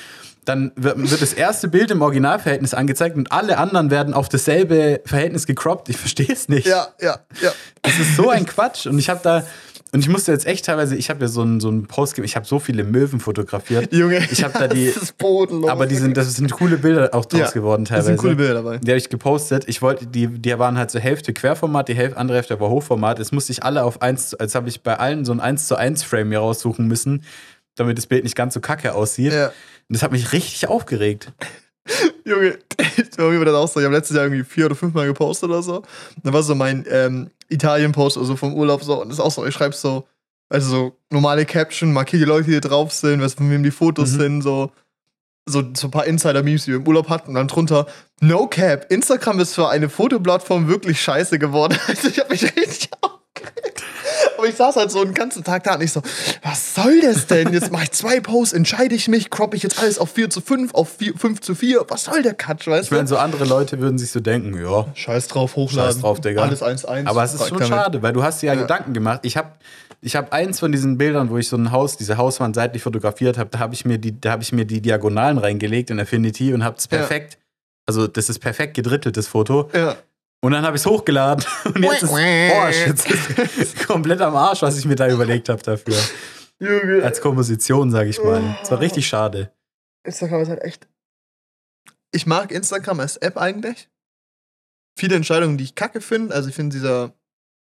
Dann wird, wird das erste Bild im Originalverhältnis angezeigt und alle anderen werden auf dasselbe Verhältnis gecroppt. Ich verstehe es nicht. Ja, ja, ja. Das ist so ein Quatsch. Und ich habe da, und ich musste jetzt echt teilweise, ich habe ja so einen, so einen Post gegeben, ich habe so viele Möwen fotografiert. Junge, Ich hab da die- Das ist bodenlos. Aber die sind, das sind coole Bilder auch draus Ja, geworden das teilweise. sind coole Bilder dabei. Die habe ich gepostet. Ich wollte, die, die waren halt so Hälfte Querformat, die Hälfte, andere Hälfte war Hochformat. Jetzt musste ich alle auf eins, als habe ich bei allen so ein 1 zu 1 Frame mir raussuchen müssen, damit das Bild nicht ganz so kacke aussieht. Ja. Und das hat mich richtig aufgeregt. Junge, mir war das auch so. Ich habe letztes Jahr irgendwie vier oder fünf Mal gepostet oder so. Dann war so mein ähm, Italien-Post oder so vom Urlaub so. Und das ist auch so, ich schreibe so, also so normale Caption, markiere die Leute, die drauf sind, was von wem die Fotos Mhm. sind, so. So, so ein paar Insider-Memes, die wir im Urlaub hatten. Und dann drunter, no cap, Instagram ist für eine Fotoplattform wirklich scheiße geworden. Also ich habe mich richtig aufgeregt. Aber ich saß halt so einen ganzen Tag da und ich so, was soll das denn? Jetzt mache ich zwei Posts, entscheide ich mich, croppe ich jetzt alles auf 4 zu 5, auf 4, 5 zu 4. Was soll der Quatsch, weißt Ich meine, du? so andere Leute würden sich so denken, ja, Scheiß drauf, hochladen. Scheiß drauf, Digga. Alles 1-1. Aber es ist schon schade, weil du hast dir ja, Ja. Gedanken gemacht. Ich habe ich hab eins von diesen Bildern, wo ich so ein Haus, diese Hauswand seitlich fotografiert habe, da habe ich, mir die- da ich mir die Diagonalen reingelegt in Affinity und habe es Ja. perfekt, also das ist perfekt gedritteltes Foto. Ja. Und dann habe ich es hochgeladen und jetzt ist Arsch. Jetzt ist komplett am Arsch, was ich mir da überlegt habe dafür. Junge. Als Komposition, sage ich mal. Es war richtig schade. Instagram ist halt echt. Ich mag Instagram als App eigentlich. Viele Entscheidungen, die ich kacke finde. Also ich finde dieser.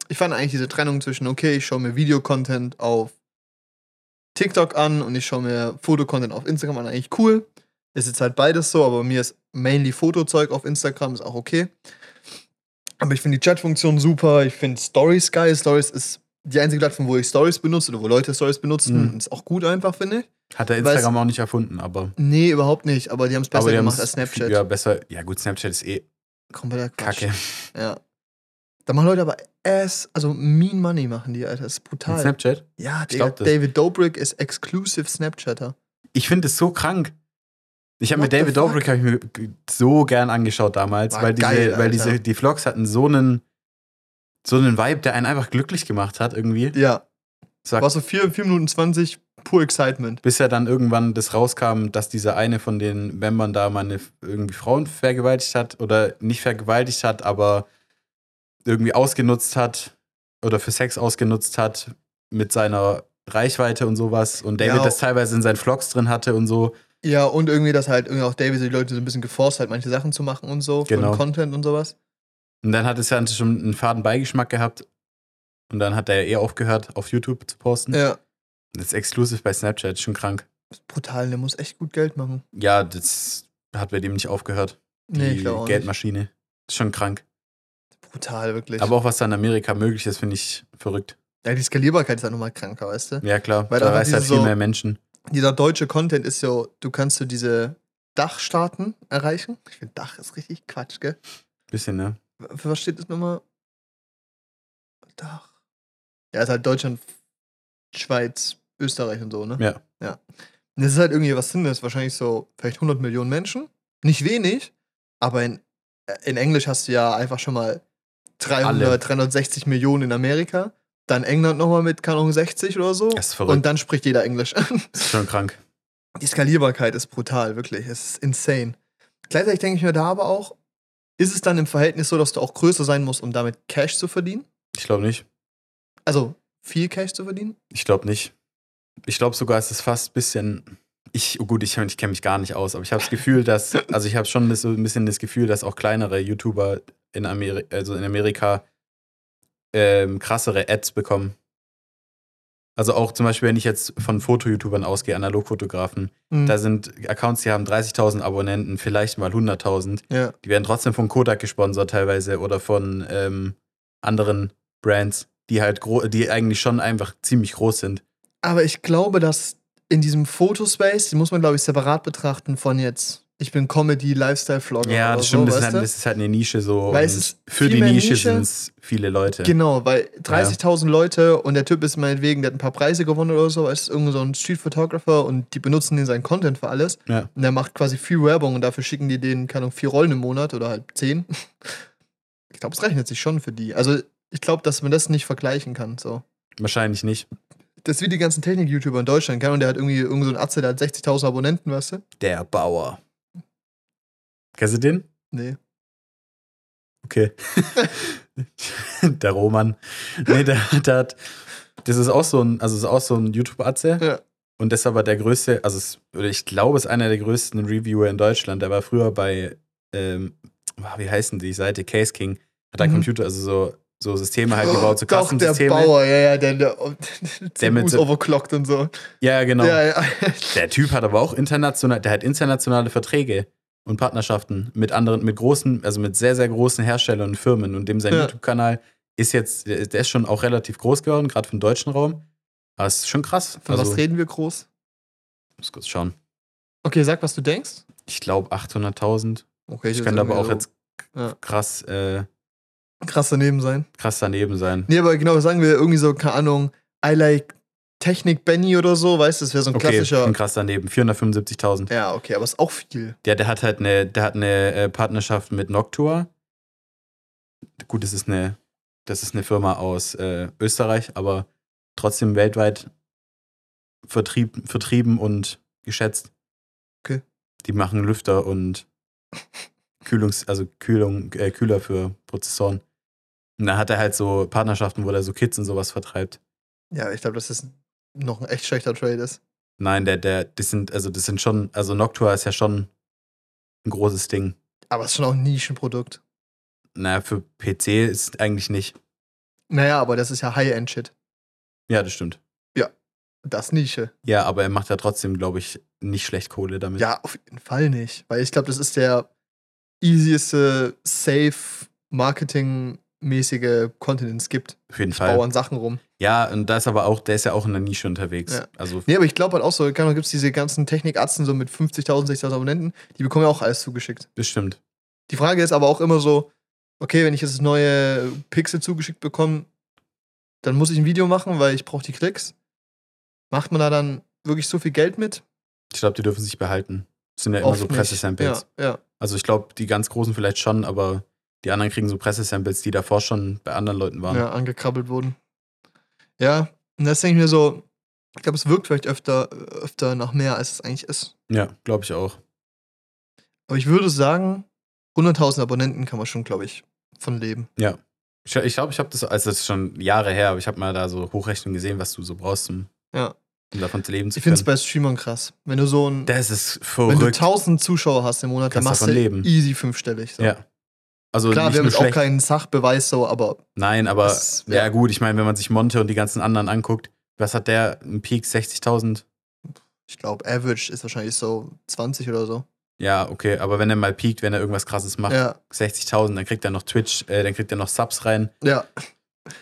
Ich fand eigentlich diese Trennung zwischen, okay, ich schaue mir Videocontent auf TikTok an und ich schaue mir Fotocontent auf Instagram an, eigentlich cool. Ist jetzt halt beides so, aber mir ist mainly Fotozeug auf Instagram, ist auch okay. Aber ich finde die Chatfunktion super. Ich finde Stories geil. Stories ist die einzige Plattform, wo ich Stories benutze oder wo Leute Stories benutzen. Mhm. Ist auch gut einfach, finde ich. Hat der Instagram auch nicht erfunden, aber. Nee, überhaupt nicht. Aber die haben es besser gemacht als Snapchat. Ja, besser. Ja, gut, Snapchat ist eh Kompletter Quatsch. kacke. Ja. Da machen Leute aber ass, also mean money machen die, Alter. Das ist brutal. Snapchat? Ja, Ich Digga. David Dobrik ist exclusive Snapchatter. Ich finde es so krank. Ich habe mir David? Dobrik ich mir so gern angeschaut damals, War weil diese, geil, weil diese, die Vlogs hatten so einen, so einen Vibe, der einen einfach glücklich gemacht hat irgendwie. Ja. Sag, War so 4, 4 Minuten 20, pur Excitement. bis ja dann irgendwann das rauskam, dass dieser eine von den Membern da mal eine, irgendwie Frauen vergewaltigt hat oder nicht vergewaltigt hat, aber irgendwie ausgenutzt hat oder für Sex ausgenutzt hat mit seiner Reichweite und sowas und David Ja. das teilweise in seinen Vlogs drin hatte und so. Ja, und irgendwie, dass halt irgendwie auch David die Leute so ein bisschen geforst hat, manche Sachen zu machen und so, Genau. von Content und sowas. Und dann hat es ja schon einen faden Beigeschmack gehabt. Und dann hat er ja eh aufgehört, auf YouTube zu posten. Ja. Das ist exklusiv bei Snapchat, schon krank. Das ist brutal, der muss echt gut Geld machen. Ja, das hat bei dem nicht aufgehört. Nee, Die ich glaube auch nicht. Geldmaschine. Ist schon krank. Brutal, wirklich. Aber auch was da in Amerika möglich ist, finde ich verrückt. ja, die Skalierbarkeit ist halt nochmal kranker, weißt du? Ja, klar. Weil da reißt halt viel so- mehr Menschen. Dieser deutsche Content ist so, du kannst so diese Dachstaaten erreichen. Ich finde, Dach ist richtig Quatsch, gell? Bisschen, ne? Für was steht das nochmal? Dach. Ja, ist halt Deutschland, Schweiz, Österreich und so, ne? Ja. Ja. Und das ist halt irgendwie, was sind das? Wahrscheinlich so vielleicht 100 Millionen Menschen. Nicht wenig, aber in, in Englisch hast du ja einfach schon mal 300, Alle. 360 Millionen in Amerika. Dann England nochmal mit, Ahnung, 60 oder so. Das ist verrückt. Und dann spricht jeder Englisch. Das ist schon krank. Die Skalierbarkeit ist brutal, wirklich. Es ist insane. Gleichzeitig denke ich mir da aber auch, ist es dann im Verhältnis so, dass du auch größer sein musst, um damit Cash zu verdienen? Ich glaube nicht. Also viel Cash zu verdienen? Ich glaube nicht. Ich glaube sogar, es ist fast ein bisschen. Ich, oh gut, ich, ich kenne mich gar nicht aus, aber ich habe das Gefühl, dass, also ich habe schon so ein bisschen das Gefühl, dass auch kleinere YouTuber in, Ameri also in Amerika ähm, krassere Ads bekommen. Also auch zum Beispiel, wenn ich jetzt von Foto-YouTubern ausgehe, Analogfotografen, Hm. da sind Accounts, die haben 30.000 Abonnenten, vielleicht mal 100.000. ja. Die werden trotzdem von Kodak gesponsert teilweise oder von ähm, anderen Brands, die halt die eigentlich schon einfach ziemlich groß sind. Aber ich glaube, dass in diesem Fotospace, die muss man, glaube ich, separat betrachten von jetzt, ich bin Comedy-Lifestyle-Vlogger. Ja, das stimmt, so, das, ist halt, das ist halt eine Nische so. Weil es für die Nische, Nische. sind es viele Leute. Genau, weil 30.000 Leute und der Typ ist meinetwegen, der hat ein paar Preise gewonnen oder so, ist irgend so ein Street Photographer und die benutzen den seinen Content für alles. Ja. Und der macht quasi viel Werbung und dafür schicken die denen, keine Ahnung, vier Rollen im Monat oder halt zehn. Ich glaube, es rechnet sich schon für die. Also ich glaube, dass man das nicht vergleichen kann. So. Wahrscheinlich nicht. Das ist wie die ganzen Technik-YouTuber in Deutschland, kann und der hat irgendwie irgend so ein Atze, der hat 60.000 Abonnenten, weißt du? Der Bauer. Kennst du den? Nee. Okay. der Roman. Nee, der, der hat. Das ist auch so ein, also ist auch so ein YouTube-Atze. Ja. Und das ist aber der größte, also es, ich glaube, es ist einer der größten Reviewer in Deutschland. Der war früher bei, ähm, ah, wie heißen die Seite? Case King. Hat da Mhm. Computer, also so, so Systeme halt gebaut, so Doch, der. Bauer, ja, ja, der, der, der, mit so- overclockt und so. Ja, genau. Ja, ja. Der Typ hat aber auch international, der hat internationale Verträge und Partnerschaften mit anderen, mit großen, also mit sehr, sehr großen Herstellern und Firmen. Und dem sein Ja. YouTube-Kanal ist jetzt, der ist schon auch relativ groß geworden, gerade für den deutschen Raum. Aber es ist schon krass. Von also, was reden wir groß? muss kurz schauen. Okay, sag, was du denkst. Ich glaube 800.000. Okay, Ich könnte aber auch so jetzt Ja. krass, äh, krass daneben sein. krass daneben sein. Nee, aber genau, sagen wir irgendwie so, keine Ahnung, I like Technik Benny oder so, weißt du, das wäre so ein Okay, klassischer. schon krass daneben. 475.000. Ja, okay, aber ist auch viel. Der, der hat halt eine, der hat eine äh, Partnerschaft mit Noctua. Gut, das ist eine, das ist eine Firma aus äh, Österreich, aber trotzdem weltweit vertrieb, vertrieben und geschätzt. Okay. Die machen Lüfter und Kühlungs, also Kühlung, äh, Kühler für Prozessoren. Und da hat er halt so Partnerschaften, wo er so Kits und sowas vertreibt. Ja, ich glaube, das noch ein echt schlechter Trade ist. Nein, der, der, das sind, also das sind schon, also Noctua ist ja schon ein großes Ding. Aber es ist schon auch ein Nischenprodukt. Naja, für PC ist eigentlich nicht. Naja, aber das ist ja High-End-Shit. Ja, das stimmt. Das Nische. Ja, aber er macht ja trotzdem, glaube ich, nicht schlecht Kohle damit. Ja, auf jeden Fall nicht. Weil ich glaube, das ist der easieste, safe, den es gibt. Auf jeden Fall. baue an Sachen rum. Ja, und da ist aber auch, der ist ja auch in der Nische unterwegs. Ja. Also, Nee, aber ich glaube halt auch so, Ahnung, gibt es diese ganzen Technikatzen so mit 50.000, 60.000 Abonnenten, die bekommen ja auch alles zugeschickt. das stimmt. Die Frage ist aber auch immer so, okay, wenn ich jetzt neue Pixel zugeschickt bekomme, dann muss ich ein Video machen, weil ich brauche die Klicks. Macht man da dann wirklich so viel Geld mit? Ich glaube, die dürfen sich behalten. Das sind ja immer Oft so. Pressesamples. Ja, ja. Also ich glaube, die ganz großen vielleicht schon, aber die anderen kriegen so Pressesamples, die davor schon bei anderen Leuten waren. ja, angekrabbelt wurden. Ja, und das denke ich mir so, ich glaube, es wirkt vielleicht öfter, öfter nach mehr, als es eigentlich ist. Ja, glaube ich auch. Aber ich würde sagen, 100.000 Abonnenten kann man schon, glaube ich, von leben. Ich glaube, ich, glaub, ich habe das, also das ist schon Jahre her, aber ich habe mal da so Hochrechnung gesehen, was du so brauchst, um, Ja. um davon zu leben zu Ich finde es können. bei Streamern krass. Wenn du so ein, Das ist wenn du verrückt. 1000 Zuschauer hast im Monat, dann machst du leben. easy fünfstellig. So. Ja. Also Klar, wir haben jetzt auch keinen Sachbeweis so, aber Nein, aber Das- ja. ja. gut, ich meine, wenn man sich Monte und die ganzen anderen anguckt, was hat der? Ein Peak 60.000? ich glaube, Average ist wahrscheinlich so 20 oder so. Ja, okay, aber wenn er mal peakt, wenn er irgendwas krasses macht, Ja, 60.000, dann kriegt er noch Twitch, äh, dann kriegt er noch Subs rein. ja.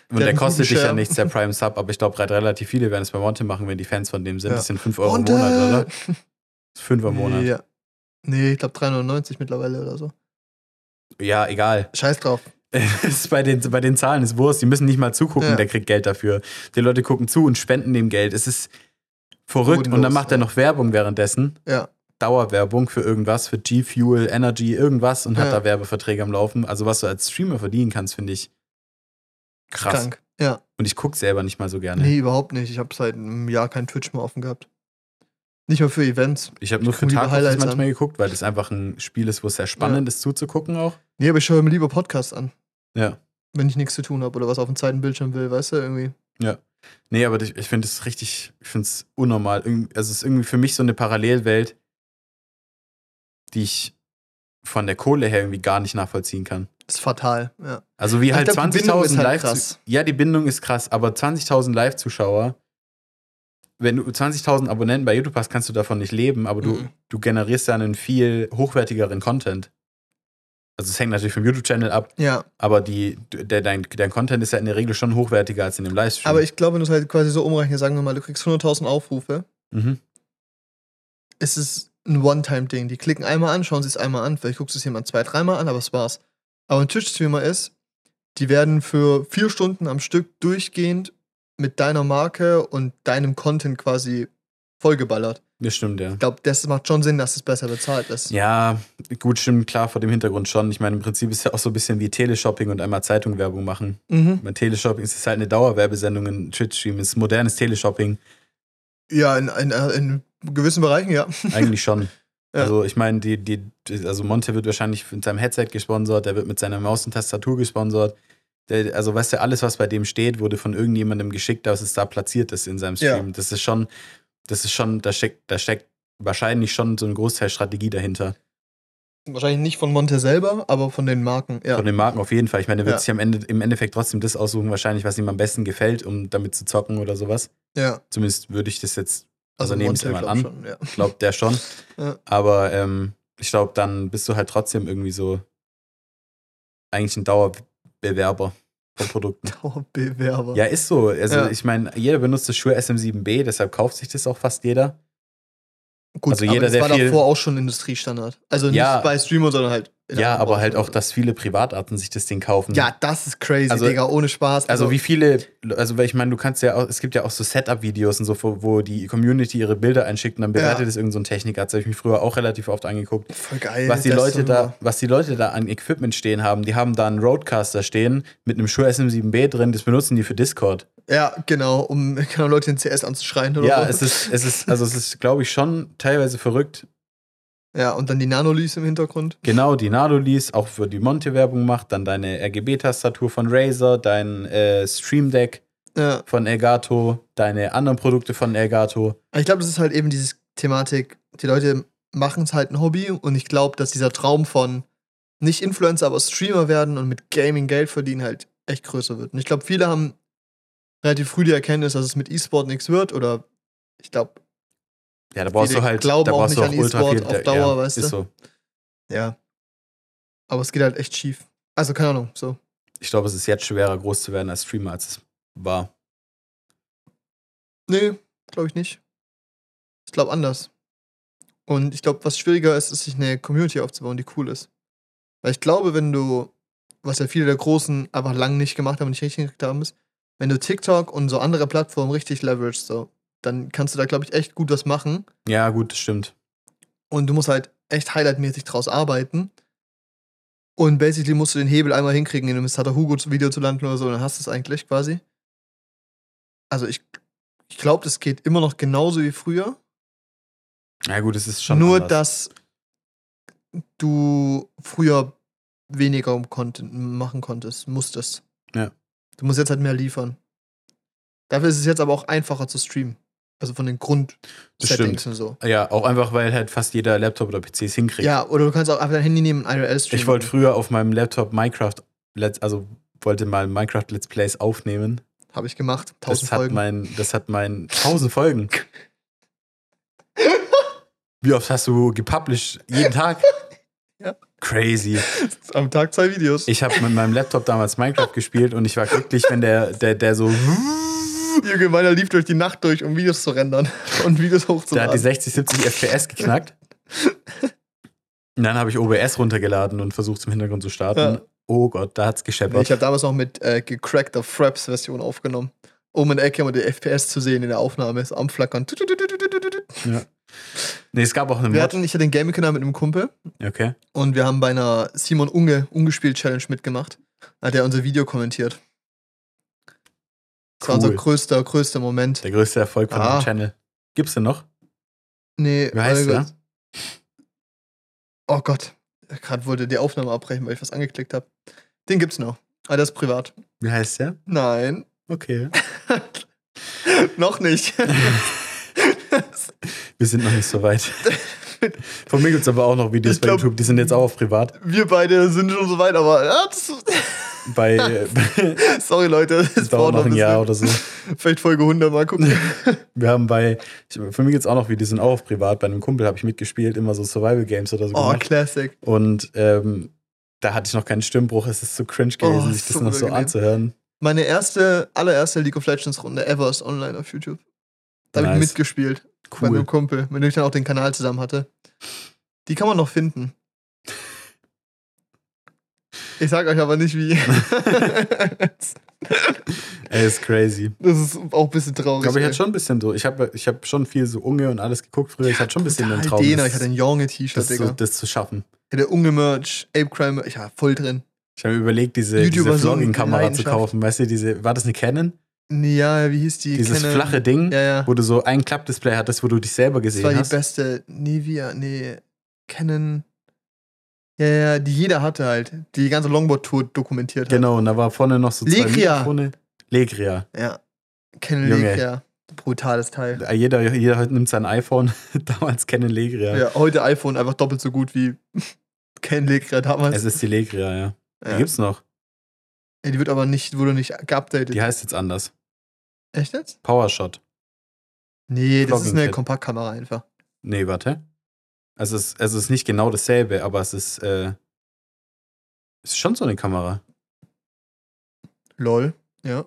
Und Der der, kostet dich ja nichts, der Prime Sub, aber ich glaube, relativ viele werden es bei Monte machen, wenn die Fans von dem sind. Ja. Das sind 5 Euro Und, im Monat, oder? 5 im Monat. Ja. Nee, ich glaube 3,99 mittlerweile oder so. Ja, egal. Scheiß drauf. Bei, den, bei den Zahlen ist Wurst. Die müssen nicht mal zugucken, Ja. der kriegt Geld dafür. Die Leute gucken zu und spenden dem Geld. Es ist verrückt. Und dann Bodenlos, macht er ja. noch Werbung währenddessen. Ja. Dauerwerbung für irgendwas, für G-Fuel, Energy, irgendwas und hat Ja. da Werbeverträge am Laufen. Also, was du als Streamer verdienen kannst, finde ich krass. Krank. Ja. Und ich gucke selber nicht mal so gerne. Nee, überhaupt nicht. Ich habe seit einem Jahr kein Twitch mehr offen gehabt. Nicht mal für Events. Ich habe nur für guck lieber Tag manchmal geguckt, weil das einfach ein Spiel ist, wo es sehr spannend ist zuzugucken auch. Nee, aber ich schaue mir lieber Podcasts an, Ja. wenn ich nichts zu tun habe oder was auf dem zweiten Bildschirm will, weißt du, irgendwie. Nee, aber ich, ich finde es richtig, ich finde es unnormal. Irgend- Also es ist irgendwie für mich so eine Parallelwelt, die ich von der Kohle her irgendwie gar nicht nachvollziehen kann. Das ist fatal, ja. Also wie Ich halt glaub, die Bindung 20.000 ist halt Live. Ja, die Bindung ist krass, aber 20.000 Live-Zuschauer, wenn du 20.000 Abonnenten bei YouTube hast, kannst du davon nicht leben, aber du, Mhm. du generierst ja einen viel hochwertigeren Content. Also es hängt natürlich vom YouTube-Channel ab, Ja, aber die, der, dein, dein Content ist ja in der Regel schon hochwertiger als in dem Livestream. aber ich glaube, wenn du es halt quasi so umrechnest, sagen wir mal, du kriegst 100.000 Aufrufe, mhm. ist es ein One-Time-Ding. Die klicken einmal an, schauen sie es einmal an, vielleicht guckst du es jemand zwei, dreimal an, aber das war's. Aber ein Twitch-Streamer ist, die werden für vier Stunden am Stück durchgehend mit deiner Marke und deinem Content quasi vollgeballert. Das stimmt, ja. Ich glaube, das macht schon Sinn, dass es besser bezahlt ist. Ja, gut, stimmt, klar, vor dem Hintergrund schon. Ich meine, im Prinzip ist ja auch so ein bisschen wie Teleshopping und einmal Zeitungwerbung machen. Mhm. Bei Teleshopping ist es halt eine Dauerwerbesendung in Twitch-Stream, ist modernes Teleshopping. Ja, in, in, in gewissen Bereichen, ja. Eigentlich schon. Ja. Also ich meine, die, die, also Monte wird wahrscheinlich mit seinem Headset gesponsert, der wird mit seiner Maus und Tastatur gesponsert. Der, also weißt du, alles, was bei dem steht, wurde von irgendjemandem geschickt, dass es da platziert ist in seinem Ja. Stream. Das ist schon, das ist schon, da steckt, da steckt wahrscheinlich schon so ein Großteil Strategie dahinter. Wahrscheinlich nicht von Monte selber, aber von den Marken, ja. Von den Marken auf jeden Fall. Ich meine, der wird Ja. sich am Ende, im Endeffekt trotzdem das aussuchen, wahrscheinlich, was ihm am besten gefällt, um damit zu zocken oder sowas. ja. Zumindest würde ich das jetzt, also nehmen es mal an. Schon, ja. glaubt der schon. Ja. Aber ähm, ich glaube, dann bist du halt trotzdem irgendwie so eigentlich ein Dauerbewerber von Produkten. Dauerbewerber. Ja, ist so. Also Ja. ich meine, jeder benutzt das Shure SM7B, deshalb kauft sich das auch fast jeder. Gut, also aber jeder, das der war davor auch schon Industriestandard. Also nicht Ja. bei Streamern, sondern halt. Ja, aber halt auch, dass viele Privatarten sich das Ding kaufen. Ja, das ist crazy, Also- Digga, ohne Spaß. Also wie viele, also weil ich meine, du kannst ja auch, es gibt ja auch so Setup-Videos und so, wo, die Community ihre Bilder einschickt und dann bewertet Ja. das irgendein so ein Techniker. Das habe ich mich früher auch relativ oft angeguckt. Voll geil. was die Leute da, was die Leute da an Equipment stehen haben, die haben da einen Roadcaster stehen mit einem Shure SM7B drin, das benutzen die für Discord. Ja, genau, um genau, Leute in CS anzuschreien oder Ja, so. es ist, es ist, also es ist, glaube ich, schon teilweise verrückt. Ja, und dann die Nanolys im Hintergrund. Genau, die Nadolis auch für die Monte-Werbung macht, dann deine RGB-Tastatur von Razer, dein äh, Stream Deck Ja. von Elgato, deine anderen Produkte von Elgato. Ich glaube, das ist halt eben diese Thematik, die Leute machen es halt ein Hobby und ich glaube, dass dieser Traum von nicht Influencer, aber Streamer werden und mit Gaming Geld verdienen halt echt größer wird. Und ich glaube, viele haben relativ früh die Erkenntnis, dass es mit E-Sport nichts wird oder ich glaube, Ja, da brauchst du halt, glauben da auch brauchst du nicht auch an E-Sport auf Dauer, ja, weißt ist du? so. ja. Aber es geht halt echt schief. Also keine Ahnung, so. Ich glaube, es ist jetzt schwerer, groß zu werden als Streamer, als es war. Nee, glaube ich nicht. Ich glaube anders. Und ich glaube, was schwieriger ist, ist, sich eine Community aufzubauen, die cool ist. Weil ich glaube, wenn du, was ja viele der Großen einfach lang nicht gemacht haben und nicht richtig gekriegt haben, ist, wenn du TikTok und so andere Plattformen richtig leveragest, so, dann kannst du da, glaube ich, echt gut was machen. Ja, gut, das stimmt. Und du musst halt echt highlightmäßig draus arbeiten. Und basically musst du den Hebel einmal hinkriegen, in einem Sata Hugo Video zu landen oder so, dann hast du es eigentlich quasi. Also ich, ich glaube, das geht immer noch genauso wie früher. Ja, gut, es ist schon. Nur, anders. dass du früher weniger Content machen konntest, musstest. Ja. Du musst jetzt halt mehr liefern. Dafür ist es jetzt aber auch einfacher zu streamen. Also von den Das Grundsettings stimmt. und so. Ja, auch einfach, weil halt fast jeder Laptop oder PC es hinkriegt. Ja, oder du kannst auch einfach dein Handy nehmen und IRL streamen. ich wollte früher auf meinem Laptop Minecraft, Let's- also wollte mal Minecraft Let's Plays aufnehmen. Habe ich gemacht. Tausend Das hat Folgen. mein, das hat mein, tausend Folgen. Wie oft hast du gepublished? Jeden Tag? Ja. Crazy. Am Tag zwei Videos. Ich habe mit meinem Laptop damals Minecraft gespielt und ich war glücklich, wenn der, der, der so, Junge, meiner lief durch die Nacht durch, um Videos zu rendern und Videos der hat die hochzuladen. 60, 70 FPS geknackt. Und dann habe ich OBS runtergeladen und versucht es im Hintergrund zu starten. Ja. Oh Gott, da hat's gescheppert. Ich habe damals noch mit äh, gecrackter Fraps-Version aufgenommen. Oben in der Ecke immer die FPS zu sehen in der Aufnahme, ist am Flackern. ja. Nee, es gab auch eine Wir Mod. hatten, ich hatte einen Gaming-Kanal mit einem Kumpel Okay. und wir haben bei einer Simon Unge Ungespielt Challenge mitgemacht. Da hat er unser Video kommentiert. Das war unser größter, größter Moment. Der größte Erfolg von Ah. dem Channel. Gibt's den noch? Nee, Wie heißt oh der? Gott. Oh Gott. Gerade wollte die Aufnahme abbrechen, weil ich was angeklickt habe. Den gibt's noch. Aber der ist privat. Wie heißt der? Nein, Okay. noch nicht. Wir sind noch nicht so weit. Von mir gibt's aber auch noch Videos Ich bei glaub- YouTube, die sind jetzt auch auf privat. Wir beide sind schon so weit, aber Bei sorry Leute, es das dauert noch ein Jahr oder so. Vielleicht Folge 100 mal gucken. Wir haben bei, ich, für mich gibt's auch noch Videos, die sind auch auf privat. Bei einem Kumpel habe ich mitgespielt, immer so Survival Games oder so. Oh, gemacht. Classic. Und ähm, da hatte ich noch keinen Stimmbruch. Es ist so cringe gewesen, Oh, sich das noch so anzuhören. Meine erste, allererste League of Legends Runde ever ist online auf YouTube. Da habe ich Nice. mitgespielt. Bei Cool. einem Kumpel, mit dem ich dann auch den Kanal zusammen hatte. Die kann man noch finden. Ich sag euch aber nicht wie. Ey, ist crazy. das ist auch ein bisschen traurig. Ich glaube, ich hatte schon ein bisschen so. Ich habe ich hab schon viel so Unge und alles geguckt früher. Ich hatte schon ein bisschen den Traum, Dena, das, ich hatte ein Jonge-T-Shirt, das, Digga. zu, das zu schaffen. Ich hatte Unge-Merch, Ape-Crime, ich war voll drin. Ich habe mir überlegt, diese, YouTuber diese so Vlogging-Kamera zu kaufen. Weißt du, diese, war das eine Canon? Ja, wie hieß die? Dieses Canon- flache Ding, Ja, ja. wo du so ein Klappdisplay hattest, wo du dich selber Das gesehen war die hast. beste Nivea, nee, Canon. Ja, ja, die jeder hatte halt. Die die ganze Longboard-Tour dokumentiert hat. Genau, und da war vorne noch so zwei Legria. Mikrofone. Legria. Ja. Canon Junge. Legria. Brutales Teil. Jeder, jeder nimmt sein iPhone. Damals Canon Legria. Ja. heute iPhone einfach doppelt so gut wie Canon Legria damals. Es ist die Legria, ja. Die ja. gibt's noch. Ja, die wird aber nicht, wurde nicht geupdatet. Die heißt jetzt anders. Echt jetzt? Powershot. Nee, das ist eine. Kompaktkamera einfach. Nee, warte. Also es, es ist nicht genau dasselbe, aber es ist, äh, es ist schon so eine Kamera, Lol. Ja.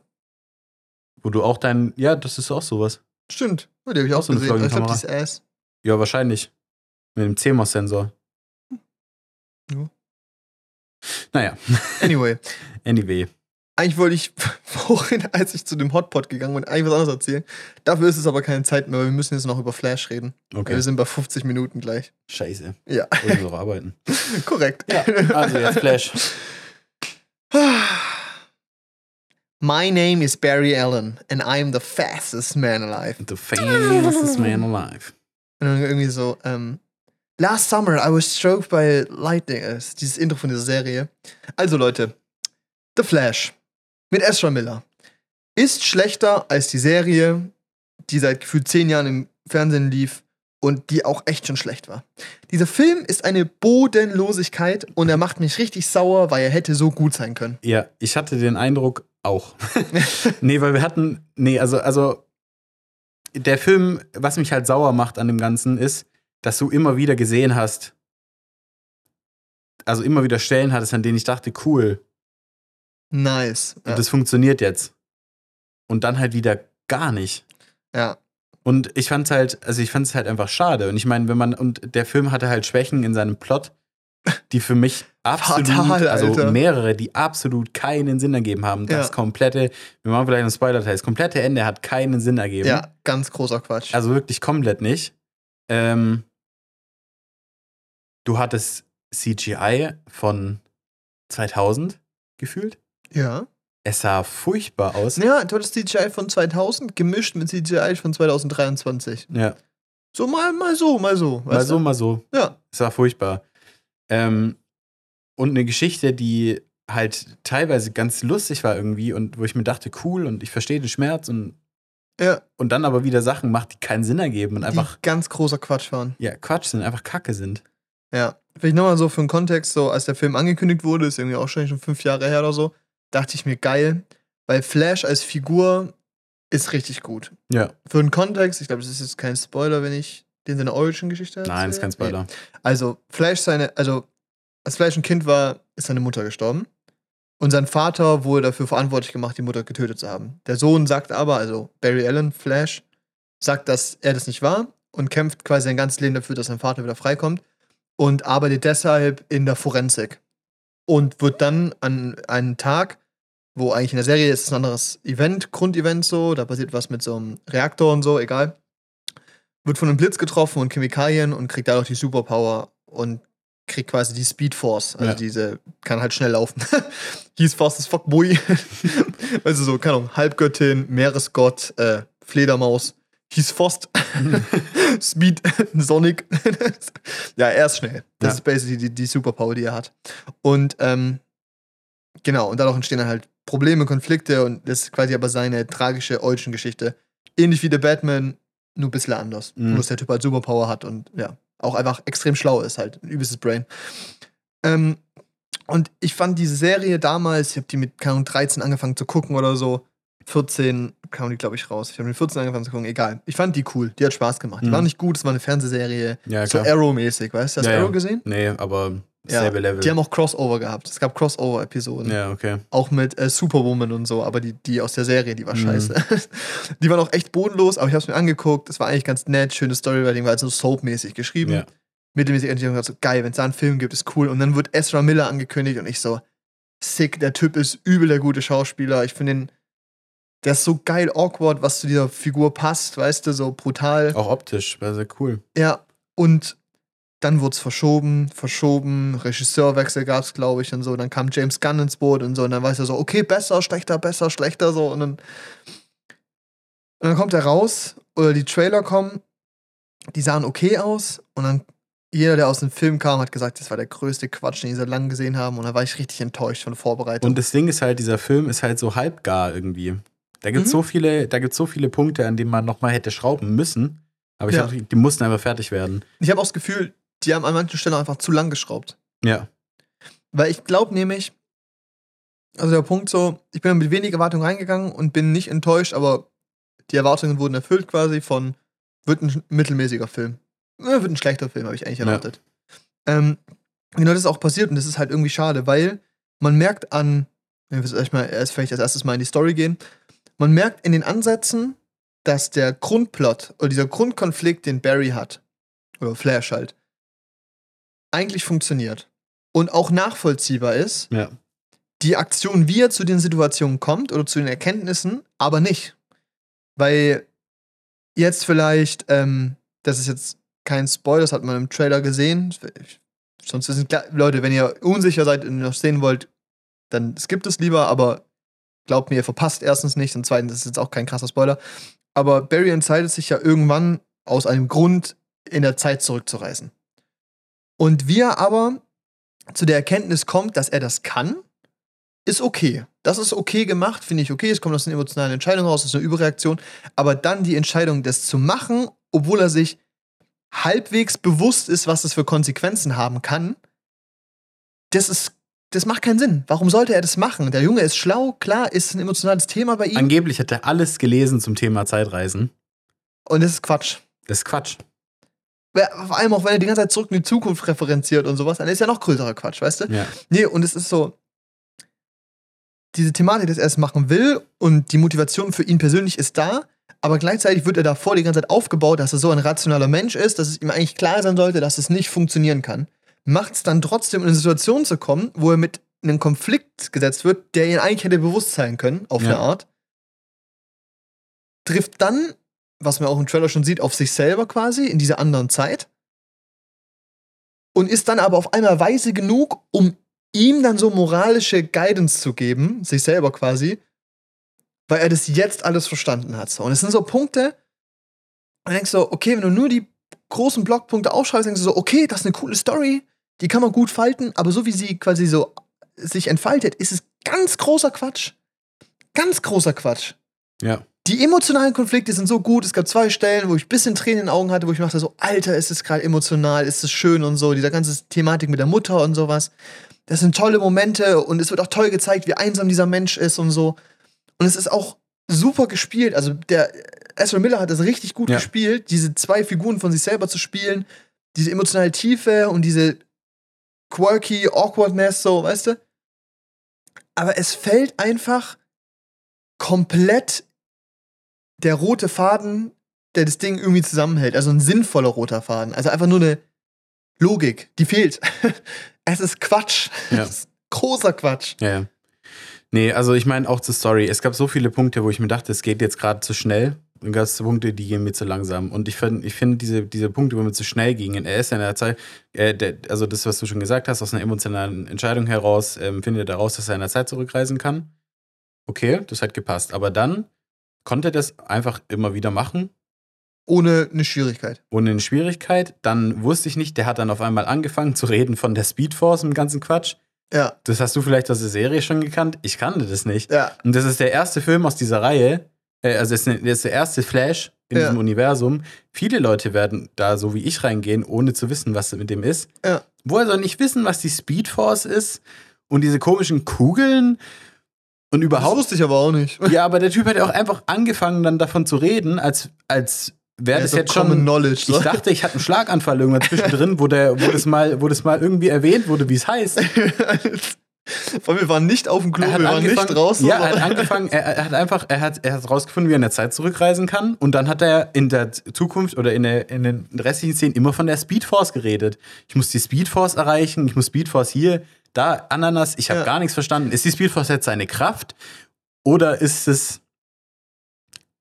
wo du auch dein, ja, das ist auch sowas. Stimmt. Oh, die habe ich Auch auch so eine gesehen. Aber Ich glaube, die ist Ass. Ja, wahrscheinlich. Mit dem CMOS-Sensor. Ja. Naja, Anyway. anyway. Eigentlich wollte ich vorhin, als ich zu dem Hotpot gegangen bin, eigentlich was anderes erzählen. Dafür ist es aber keine Zeit mehr, weil wir müssen jetzt noch über Flash reden. Okay. Wir sind bei 50 Minuten gleich. Scheiße. Ja, Wollen wir noch arbeiten. korrekt. Ja, also jetzt Flash. My name is Barry Allen and I'm the fastest man alive. The fastest man alive. Und dann irgendwie so, ähm, Last summer I was stroked by lightning. Das ist dieses Intro von dieser Serie. Also Leute, The Flash mit Ezra Miller ist schlechter als die Serie, die seit gefühlt zehn Jahren im Fernsehen lief und die auch echt schon schlecht war. Dieser Film ist eine Bodenlosigkeit und er macht mich richtig sauer, weil er hätte so gut sein können. Ja, ich hatte den Eindruck auch. nee, weil wir hatten, nee, also, also der Film, was mich halt sauer macht an dem Ganzen, ist, dass du immer wieder gesehen hast, also immer wieder Stellen hattest, an denen ich dachte, cool, Nice. Ja. das funktioniert jetzt. Und dann halt wieder gar nicht. ja. Und ich fand's halt, also ich fand's halt einfach schade. Und ich meine, wenn man, und der Film hatte halt Schwächen in seinem Plot, die für mich absolut, Fatal, also mehrere, die absolut keinen Sinn ergeben haben. Das Ja. komplette, wir machen vielleicht einen Spoiler-Teil, das komplette Ende hat keinen Sinn ergeben. ja, ganz großer Quatsch. Also wirklich komplett nicht. Ähm, du hattest CGI von 2000 gefühlt. Ja. Es sah furchtbar aus. Ja, du hattest CGI von 2000 gemischt mit CGI von 2023. Ja, So mal, mal so, mal so. mal so, du? mal so. Ja. Es war furchtbar. Ähm, und eine Geschichte, die halt teilweise ganz lustig war irgendwie und wo ich mir dachte, cool und ich verstehe den Schmerz und, Ja, und dann aber wieder Sachen macht, die keinen Sinn ergeben und einfach, die ganz großer Quatsch waren. ja, Quatsch sind, einfach Kacke sind. Ja. Vielleicht nochmal so für den Kontext, so als der Film angekündigt wurde, ist irgendwie auch schon schon fünf Jahre her oder so, dachte ich mir geil, weil Flash als Figur ist richtig gut. Ja, Für den Kontext, ich glaube, das ist jetzt kein Spoiler, wenn ich den seine Origin-Geschichte nein, ist erzähle. kein Spoiler. Nee. Also, Flash seine, also, als Flash ein Kind war, ist seine Mutter gestorben. Und sein Vater wurde dafür verantwortlich gemacht, die Mutter getötet zu haben. Der Sohn sagt aber, also Barry Allen, Flash, sagt, dass er das nicht war und kämpft quasi sein ganzes Leben dafür, dass sein Vater wieder freikommt. und arbeitet deshalb in der Forensik. Und wird dann an einem Tag, wo eigentlich in der Serie ist es ein anderes Event, Grundevent so, da passiert was mit so einem Reaktor und so, egal. Wird von einem Blitz getroffen und Chemikalien und kriegt dadurch die Superpower und kriegt quasi die Speed Force. Also Ja. diese, kann halt schnell laufen. Hieß fast das Fuckboy. also so, keine Ahnung, Halbgöttin, Meeresgott, äh, Fledermaus. Hieß Fost. Speed, Sonic. ja, er ist schnell. Das Ja. ist basically die, die Superpower, die er hat. Und ähm, genau, und dadurch entstehen dann halt Probleme, Konflikte und das ist quasi aber seine tragische Origin-Geschichte. Ähnlich wie der Batman, nur ein bisschen anders. Mhm. Nur, dass der Typ halt Superpower hat und ja, auch einfach extrem schlau ist, halt. Ein übelstes Brain. Ähm, und ich fand diese Serie damals, ich habe die mit, keine Ahnung, 13 angefangen zu gucken oder so. 14 kam die, glaube ich, raus. Ich habe mit 14 angefangen zu gucken, egal. Ich fand die cool, die hat Spaß gemacht. Die Mhm. war nicht gut, es war eine Fernsehserie. Ja, so. Arrow-mäßig, weißt du? Hast du Ja, ja. Arrow gesehen? Nee, aber Ja, selbe Level. Die haben auch Crossover gehabt. Es gab Crossover-Episoden. ja, okay. Auch mit äh, Superwoman und so, aber die, die aus der Serie, die war Mhm. scheiße. die waren auch echt bodenlos, aber ich habe es mir angeguckt. Es war eigentlich ganz nett, schönes Storywriting, war halt so soapmäßig geschrieben. Ja. Mittelmäßig endlich gesagt, so geil, wenn es da einen Film gibt, ist cool. Und dann wird Ezra Miller angekündigt und ich so, sick, der Typ ist übel der gute Schauspieler. Ich finde den, der ist so geil awkward, was zu dieser Figur passt, weißt du, so brutal. Auch optisch, war sehr cool. Ja, und dann wurde es verschoben, verschoben, Regisseurwechsel gab es, glaube ich, und so. Dann kam James Gunn ins Boot und so, und dann weiß er so, okay, besser, schlechter, besser, schlechter, so. Und dann, und dann kommt er raus, oder die Trailer kommen, die sahen okay aus, und dann jeder, der aus dem Film kam, hat gesagt, das war der größte Quatsch, den sie seit langem gesehen haben, und da war ich richtig enttäuscht von der Vorbereitung. Und das Ding ist halt, dieser Film ist halt so halbgar irgendwie. Da gibt es Mhm. so viele, da gibt's so viele Punkte, an denen man nochmal hätte schrauben müssen. Aber ich Ja. dachte, die mussten einfach fertig werden. ich habe auch das Gefühl, die haben an manchen Stellen einfach zu lang geschraubt. Ja. Weil ich glaube nämlich, also der Punkt so, ich bin mit wenig Erwartungen reingegangen und bin nicht enttäuscht, aber die Erwartungen wurden erfüllt quasi von, wird ein mittelmäßiger Film. Ja, wird ein schlechter Film, habe ich eigentlich Ja. erwartet. Ähm, genau das ist auch passiert und das ist halt irgendwie schade, weil man merkt an, wenn wir mal erst vielleicht als erstes mal in die Story gehen, man merkt in den Ansätzen, dass der Grundplot oder dieser Grundkonflikt, den Barry hat, oder Flash halt, eigentlich funktioniert und auch nachvollziehbar ist, Ja. die Aktion, wie er zu den Situationen kommt oder zu den Erkenntnissen, aber nicht. Weil jetzt vielleicht, ähm, das ist jetzt kein Spoiler, das hat man im Trailer gesehen. Sonst wissen klar, Leute, wenn ihr unsicher seid und noch sehen wollt, dann skippt es lieber, aber glaubt mir, ihr verpasst erstens nicht und zweitens ist es jetzt auch kein krasser Spoiler. Aber Barry entscheidet sich ja irgendwann aus einem Grund in der Zeit zurückzureisen. Und wie er aber zu der Erkenntnis kommt, dass er das kann, ist okay. Das ist okay gemacht, finde ich okay. Es kommt aus einer emotionalen Entscheidung raus, ist eine Überreaktion. Aber dann die Entscheidung, das zu machen, obwohl er sich halbwegs bewusst ist, was das für Konsequenzen haben kann, das ist, das macht keinen Sinn. Warum sollte er das machen? Der Junge ist schlau, klar, ist ein emotionales Thema bei ihm. Angeblich hat er alles gelesen zum Thema Zeitreisen. und das ist Quatsch. Das ist Quatsch. Vor allem auch, wenn er die ganze Zeit zurück in die Zukunft referenziert und sowas, dann ist ja noch größerer Quatsch, weißt du? Ja. Nee, und es ist so, diese Thematik, dass er es machen will und die Motivation für ihn persönlich ist da, aber gleichzeitig wird er davor die ganze Zeit aufgebaut, dass er so ein rationaler Mensch ist, dass es ihm eigentlich klar sein sollte, dass es nicht funktionieren kann. Macht es dann trotzdem in eine Situation zu kommen, wo er mit in einen Konflikt gesetzt wird, der ihn eigentlich hätte bewusst sein können, auf Ja. eine Art. Trifft dann, was man auch im Trailer schon sieht, auf sich selber quasi in dieser anderen Zeit. Und ist dann aber auf einmal weise genug, um ihm dann so moralische Guidance zu geben, sich selber quasi, weil er das jetzt alles verstanden hat. So. Und es sind so Punkte, und denkst so, okay, wenn du nur die großen Blockpunkte aufschreibst, denkst du so, okay, das ist eine coole Story, die kann man gut falten, aber so wie sie quasi so sich entfaltet, ist es ganz großer Quatsch. Ganz großer Quatsch. Ja. Die emotionalen Konflikte sind so gut. Es gab zwei Stellen, wo ich ein bisschen Tränen in den Augen hatte, wo ich dachte so, Alter, ist es gerade emotional, ist es schön und so. Dieser ganze Thematik mit der Mutter und sowas. Das sind tolle Momente und es wird auch toll gezeigt, wie einsam dieser Mensch ist und so. Und es ist auch super gespielt. Also der Ezra Miller hat das richtig gut Ja. gespielt, diese zwei Figuren von sich selber zu spielen, diese emotionale Tiefe und diese quirky Awkwardness, so, weißt du? Aber es fällt einfach komplett der rote Faden, der das Ding irgendwie zusammenhält. Also ein sinnvoller roter Faden. Also einfach nur eine Logik, die fehlt. es ist Quatsch. Ja. Es ist großer Quatsch. Ja. Nee, also ich meine auch zur Story. Es gab so viele Punkte, wo ich mir dachte, es geht jetzt gerade zu schnell. Und gab es Punkte, die gehen mir zu langsam. Und ich finde, ich find diese, diese Punkte, wo mir zu schnell gingen, er ist ja in der Zeit, äh, der, also das, was du schon gesagt hast, aus einer emotionalen Entscheidung heraus, ähm, findet er daraus, dass er in der Zeit zurückreisen kann. Okay, das hat gepasst. Aber dann konnte er das einfach immer wieder machen, Ohne eine Schwierigkeit. ohne eine Schwierigkeit. Dann wusste ich nicht, der hat dann auf einmal angefangen zu reden von der Speedforce und dem ganzen Quatsch. Ja, Das hast du vielleicht aus der Serie schon gekannt. Ich kannte das nicht. ja. Und das ist der erste Film aus dieser Reihe. Äh, also, das ist, das ist der erste Flash in Ja. diesem Universum. Viele Leute werden da so wie ich reingehen, ohne zu wissen, was mit dem ist. Ja. Woher soll nicht wissen, was die Speedforce ist und diese komischen Kugeln und Das überhaupt. wusste ich aber auch nicht. Ja, aber der Typ hat ja auch einfach angefangen, dann davon zu reden, als, als wäre Ja, das so jetzt schon. Knowledge. So. Ich dachte, ich hatte einen Schlaganfall irgendwann zwischendrin, wo, der, wo, das mal, wo das mal irgendwie erwähnt wurde, wie es heißt. Allem, wir waren nicht auf dem Klo, wir waren nicht draußen. ja, er hat angefangen, er, er hat einfach, er hat, er hat rausgefunden, wie er in der Zeit zurückreisen kann. Und dann hat er in der Zukunft oder in, der, in den restlichen Szenen immer von der Speedforce geredet. Ich muss die Speedforce erreichen, ich muss Speedforce hier, da, Ananas, ich habe Ja. gar nichts verstanden. Ist die Speedforce jetzt seine Kraft oder ist es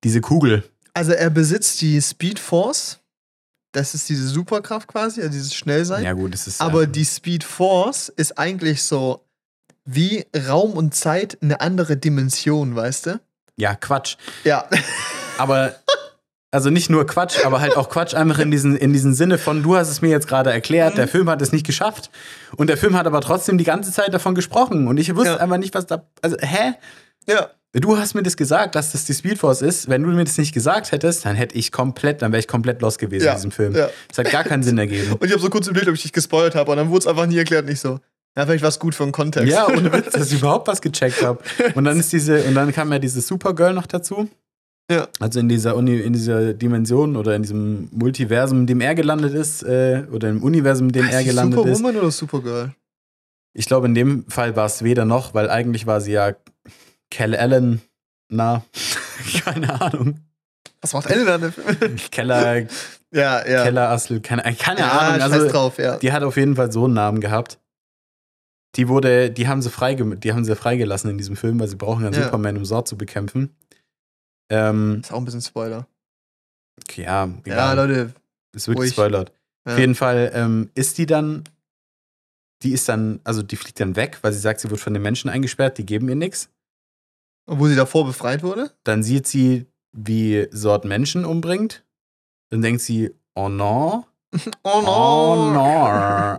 diese Kugel? Also er besitzt die Speed Force. Das ist diese Superkraft quasi, also dieses Schnellsein. Ja, gut, es ist. Aber äh, die Speed Force ist eigentlich so wie Raum und Zeit eine andere Dimension, weißt du? ja, Quatsch. Ja. Aber. Also nicht nur Quatsch, aber halt auch Quatsch einfach in diesen, in diesen Sinne von, du hast es mir jetzt gerade erklärt, der Film hat es nicht geschafft. Und der Film hat aber trotzdem die ganze Zeit davon gesprochen. Und ich wusste Ja. einfach nicht, was da. Also, hä? ja. Du hast mir das gesagt, dass das die Speedforce ist. Wenn du mir das nicht gesagt hättest, dann hätte ich komplett, dann wäre ich komplett los gewesen Ja, in diesem Film. ja. Das hat gar keinen Sinn ergeben. Und ich habe so kurz überlegt, ob ich dich gespoilt habe, und dann wurde es einfach nie erklärt, nicht so. Ja, vielleicht war es gut für den Kontext. Ja, ohne Witz, dass ich überhaupt was gecheckt habe. Und dann ist diese, und dann kam ja diese Supergirl noch dazu. Ja. Also in dieser Uni, in dieser Dimension oder in diesem Multiversum, in dem er gelandet ist, äh, oder im Universum, in dem Heißt er gelandet ist. Superwoman oder Supergirl? Ich glaube, in dem Fall war es weder noch, weil eigentlich war sie ja Cal Allen, na, keine Ahnung. Was macht Ellen an dem Film? Keller, ja, ja. Keller Astel, keine, keine ja, Ahnung. Also, drauf, ja. die hat auf jeden Fall so einen Namen gehabt. Die wurde, die haben sie freige, die haben sie freigelassen in diesem Film, weil sie brauchen einen Ja. Superman, um Sort zu bekämpfen. Ähm, Ist auch ein bisschen Spoiler. okay, ja, Ja, egal. Leute. es wird ruhig. gespoilert. Ja. Auf jeden Fall ähm, ist die dann, die ist dann, also die fliegt dann weg, weil sie sagt, sie wird von den Menschen eingesperrt, die geben ihr nichts. Obwohl sie davor befreit wurde? Dann sieht sie, wie Sort Menschen umbringt. Dann denkt sie, oh no, Oh oh no.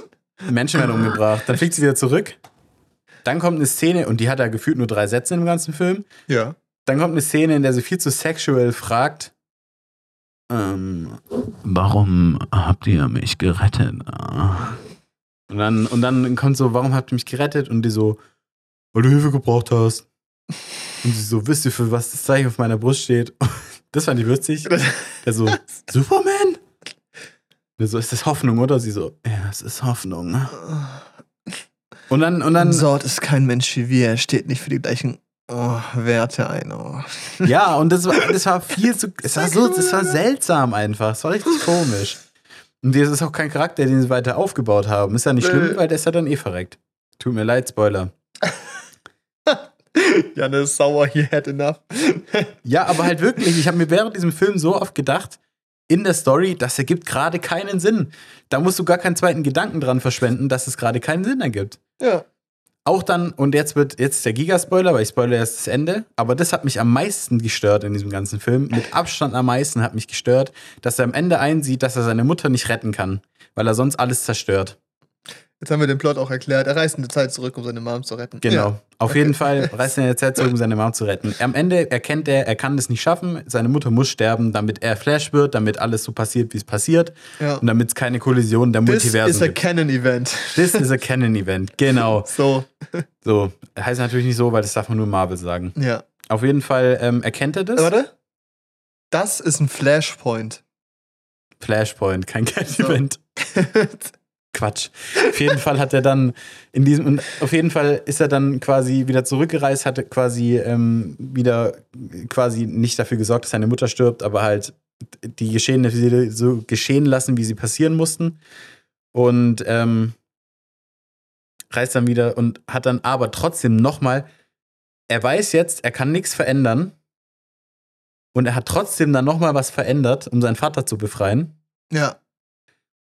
Menschen werden umgebracht. Dann fliegt sie wieder zurück. Dann kommt eine Szene, und die hat ja gefühlt nur drei Sätze im ganzen Film. Ja. Dann kommt eine Szene, in der sie viel zu sexuell fragt. Ähm, warum habt ihr mich gerettet? Und dann, und dann kommt so, warum habt ihr mich gerettet? Und die so, weil du Hilfe gebraucht hast. Und sie so, wisst ihr, für was das Zeichen auf meiner Brust steht? Das fand ich witzig. Der so, Superman? So, ist das Hoffnung, oder? Sie so, ja, es ist Hoffnung. Und dann, und dann, Sort ist kein Mensch wie wir. Er steht nicht für die gleichen oh, Werte ein. Oh. Ja, und das war, das war viel zu. Es war so, es war seltsam einfach. Es war richtig komisch. Und das ist auch kein Charakter, den sie weiter aufgebaut haben. Ist ja nicht Nö. schlimm, weil der ist ja dann eh verreckt. Tut mir leid, Spoiler. Janne ist sauer, he had enough. Ja, aber halt wirklich, ich habe mir während diesem Film so oft gedacht, in der Story, das ergibt gerade keinen Sinn. Da musst du gar keinen zweiten Gedanken dran verschwenden, dass es gerade keinen Sinn ergibt. ja. Auch dann, und jetzt wird jetzt der Gigaspoiler, weil ich spoilere erst das Ende, aber das hat mich am meisten gestört in diesem ganzen Film. Mit Abstand am meisten hat mich gestört, dass er am Ende einsieht, dass er seine Mutter nicht retten kann, weil er sonst alles zerstört. Jetzt haben wir den Plot auch erklärt. Er reist in die Zeit zurück, um seine Mom zu retten. Genau. Ja. Auf jeden Fall reißt er in der Zeit zurück, um seine Mom zu retten. Am Ende erkennt er, er kann das nicht schaffen. Seine Mutter muss sterben, damit er Flash wird, damit alles so passiert, wie es passiert. ja. Und damit es keine Kollision der This Multiversen is a gibt. Canon-Event. This is a Canon-Event. Genau. So, So. Heißt natürlich nicht so, weil das darf man nur Marvel sagen. ja. Auf jeden Fall ähm, erkennt er das. Warte. Das ist ein Flashpoint. Flashpoint, kein Canon-Event. Quatsch. Auf jeden Fall hat er dann in diesem, auf jeden Fall ist er dann quasi wieder zurückgereist, hatte quasi ähm, wieder quasi nicht dafür gesorgt, dass seine Mutter stirbt, aber halt die Geschehnisse so geschehen lassen, wie sie passieren mussten. Und ähm, reist dann wieder und hat dann aber trotzdem nochmal, er weiß jetzt, er kann nichts verändern. Und er hat trotzdem dann nochmal was verändert, um seinen Vater zu befreien. Ja.